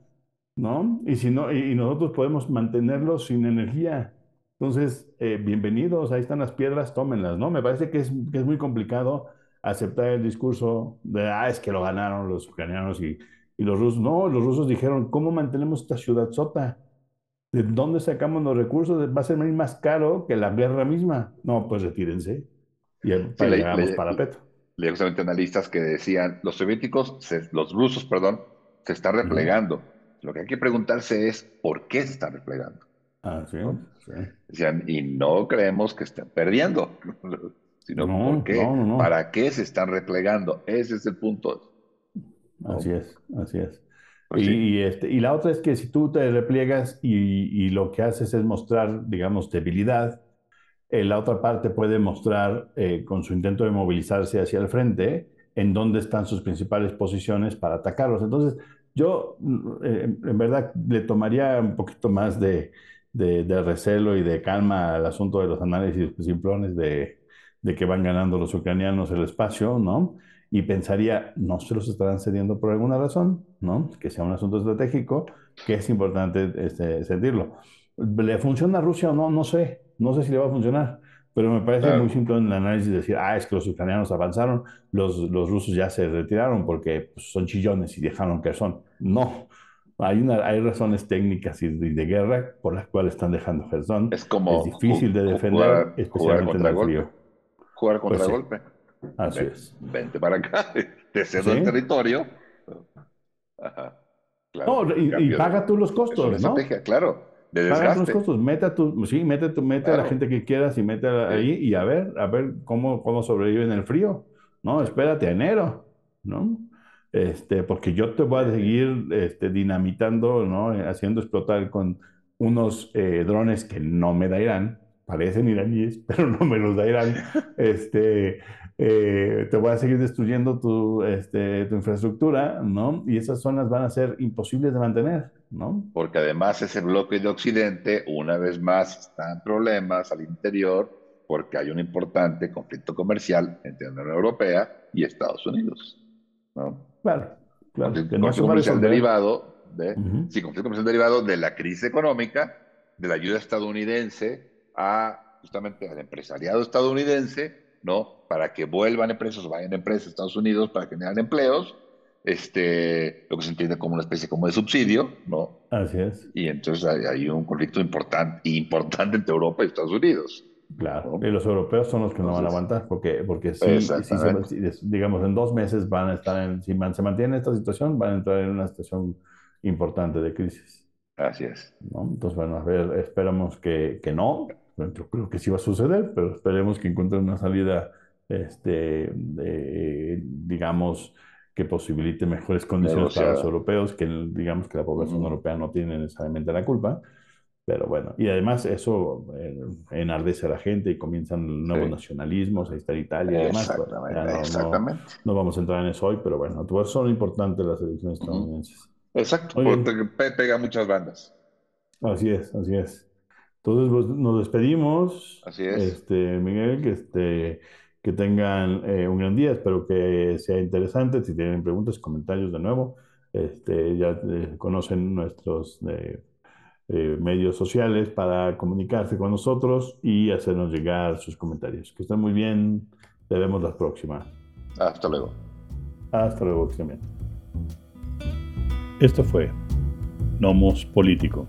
¿no? Y si no, y, nosotros podemos mantenerlo sin energía. Entonces, eh, bienvenidos, ahí están las piedras, tómenlas, ¿no? Me parece que es, que es muy complicado aceptar el discurso de, ah, es que lo ganaron los ucranianos y, y los rusos. No, los rusos dijeron, ¿cómo mantenemos esta ciudad sota? ¿De dónde sacamos los recursos? Va a ser más caro que la guerra misma. No, pues retírense. Y para le, para Peto. Leí justamente analistas que decían, los soviéticos, los rusos, perdón, se están replegando. Lo que hay que preguntarse es, ¿por qué se están replegando? Ah, sí, Decían, y no creemos que estén perdiendo, [LAUGHS] sino ¿por qué? ¿Para qué se están replegando? Ese es el punto. Así es, así es. Pues y, este, y la otra es que si tú te repliegas y, y lo que haces es mostrar, digamos, debilidad, eh, la otra parte puede mostrar eh, con su intento de movilizarse hacia el frente en dónde están sus principales posiciones para atacarlos. Entonces, yo eh, en verdad le tomaría un poquito más de, de, recelo y de calma al asunto de los análisis simplones de, de que van ganando los ucranianos el espacio, ¿no? Y pensaría, no se los estarán cediendo por alguna razón, ¿no? Que sea un asunto estratégico, que es importante este, sentirlo. ¿Le funciona a Rusia o no? No sé, no sé si le va a funcionar, pero me parece muy simple en el análisis decir, ah, es que los ucranianos avanzaron, los, los rusos ya se retiraron porque pues, son chillones y dejaron que son. No, hay, una, hay razones técnicas y de, guerra por las cuales están dejando Gerson. Es como es difícil de defender, especialmente en el frío. Jugar contra pues golpe. Así es. Vente para acá, [LAUGHS] te cedo el territorio. Ajá. Claro, no, y, paga tú los costos, es una ¿no? Estrategia, claro. De paga los costos, mete a tu, sí, mete, tu, mete a la gente que quieras y mete ahí y a ver, a ver cómo, cómo sobrevive en el frío. No, espérate a enero, ¿no? Este, porque yo te voy a seguir este, dinamitando, ¿no? haciendo explotar con unos eh, drones que no me da Irán, parecen iraníes, [LAUGHS] pero no me los da Irán. [LAUGHS] Este, eh, te voy a seguir destruyendo tu, este, tu infraestructura, ¿no? Y esas zonas van a ser imposibles de mantener, ¿no? Porque además ese bloque de Occidente, una vez más, está en problemas al interior porque hay un importante conflicto comercial entre la Unión Europea y Estados Unidos, ¿no? Claro, claro. Conflicto, conflicto comercial derivado de, sí, conflicto comercial derivado de la crisis económica, de la ayuda estadounidense a justamente al empresariado estadounidense, ¿no? Para que vuelvan empresas o vayan empresas a Estados Unidos para generar empleos, este, lo que se entiende como una especie como de subsidio, ¿no? Así es. Y entonces hay, hay un conflicto importante, importante entre Europa y Estados Unidos. Claro, y los europeos son los que no van a aguantar, porque, porque si, digamos, en dos meses van a estar en, si se mantiene esta situación, van a entrar en una situación importante de crisis. Así es. Entonces, bueno, a ver, esperamos que, que no, yo creo que sí va a suceder, pero esperemos que encuentren una salida, este, digamos, que posibilite mejores condiciones para los europeos, que digamos que la población europea no tiene necesariamente la culpa. Pero bueno, y además eso eh, enardece a la gente y comienzan nuevos nacionalismos, ahí está Italia y demás. Exactamente, no, vamos a entrar en eso hoy, pero bueno, son importantes las elecciones estadounidenses. Exacto, porque pega muchas bandas. Así es, así es. Entonces pues, nos despedimos. Así es. Este, Miguel, que, este, que tengan eh, un gran día, espero que sea interesante. Si tienen preguntas, comentarios de nuevo, este, ya eh, conocen nuestros eh, medios sociales para comunicarse con nosotros y hacernos llegar sus comentarios. Que estén muy bien. Te vemos la próxima. Hasta luego. Hasta luego también. Esto fue Nomos Político.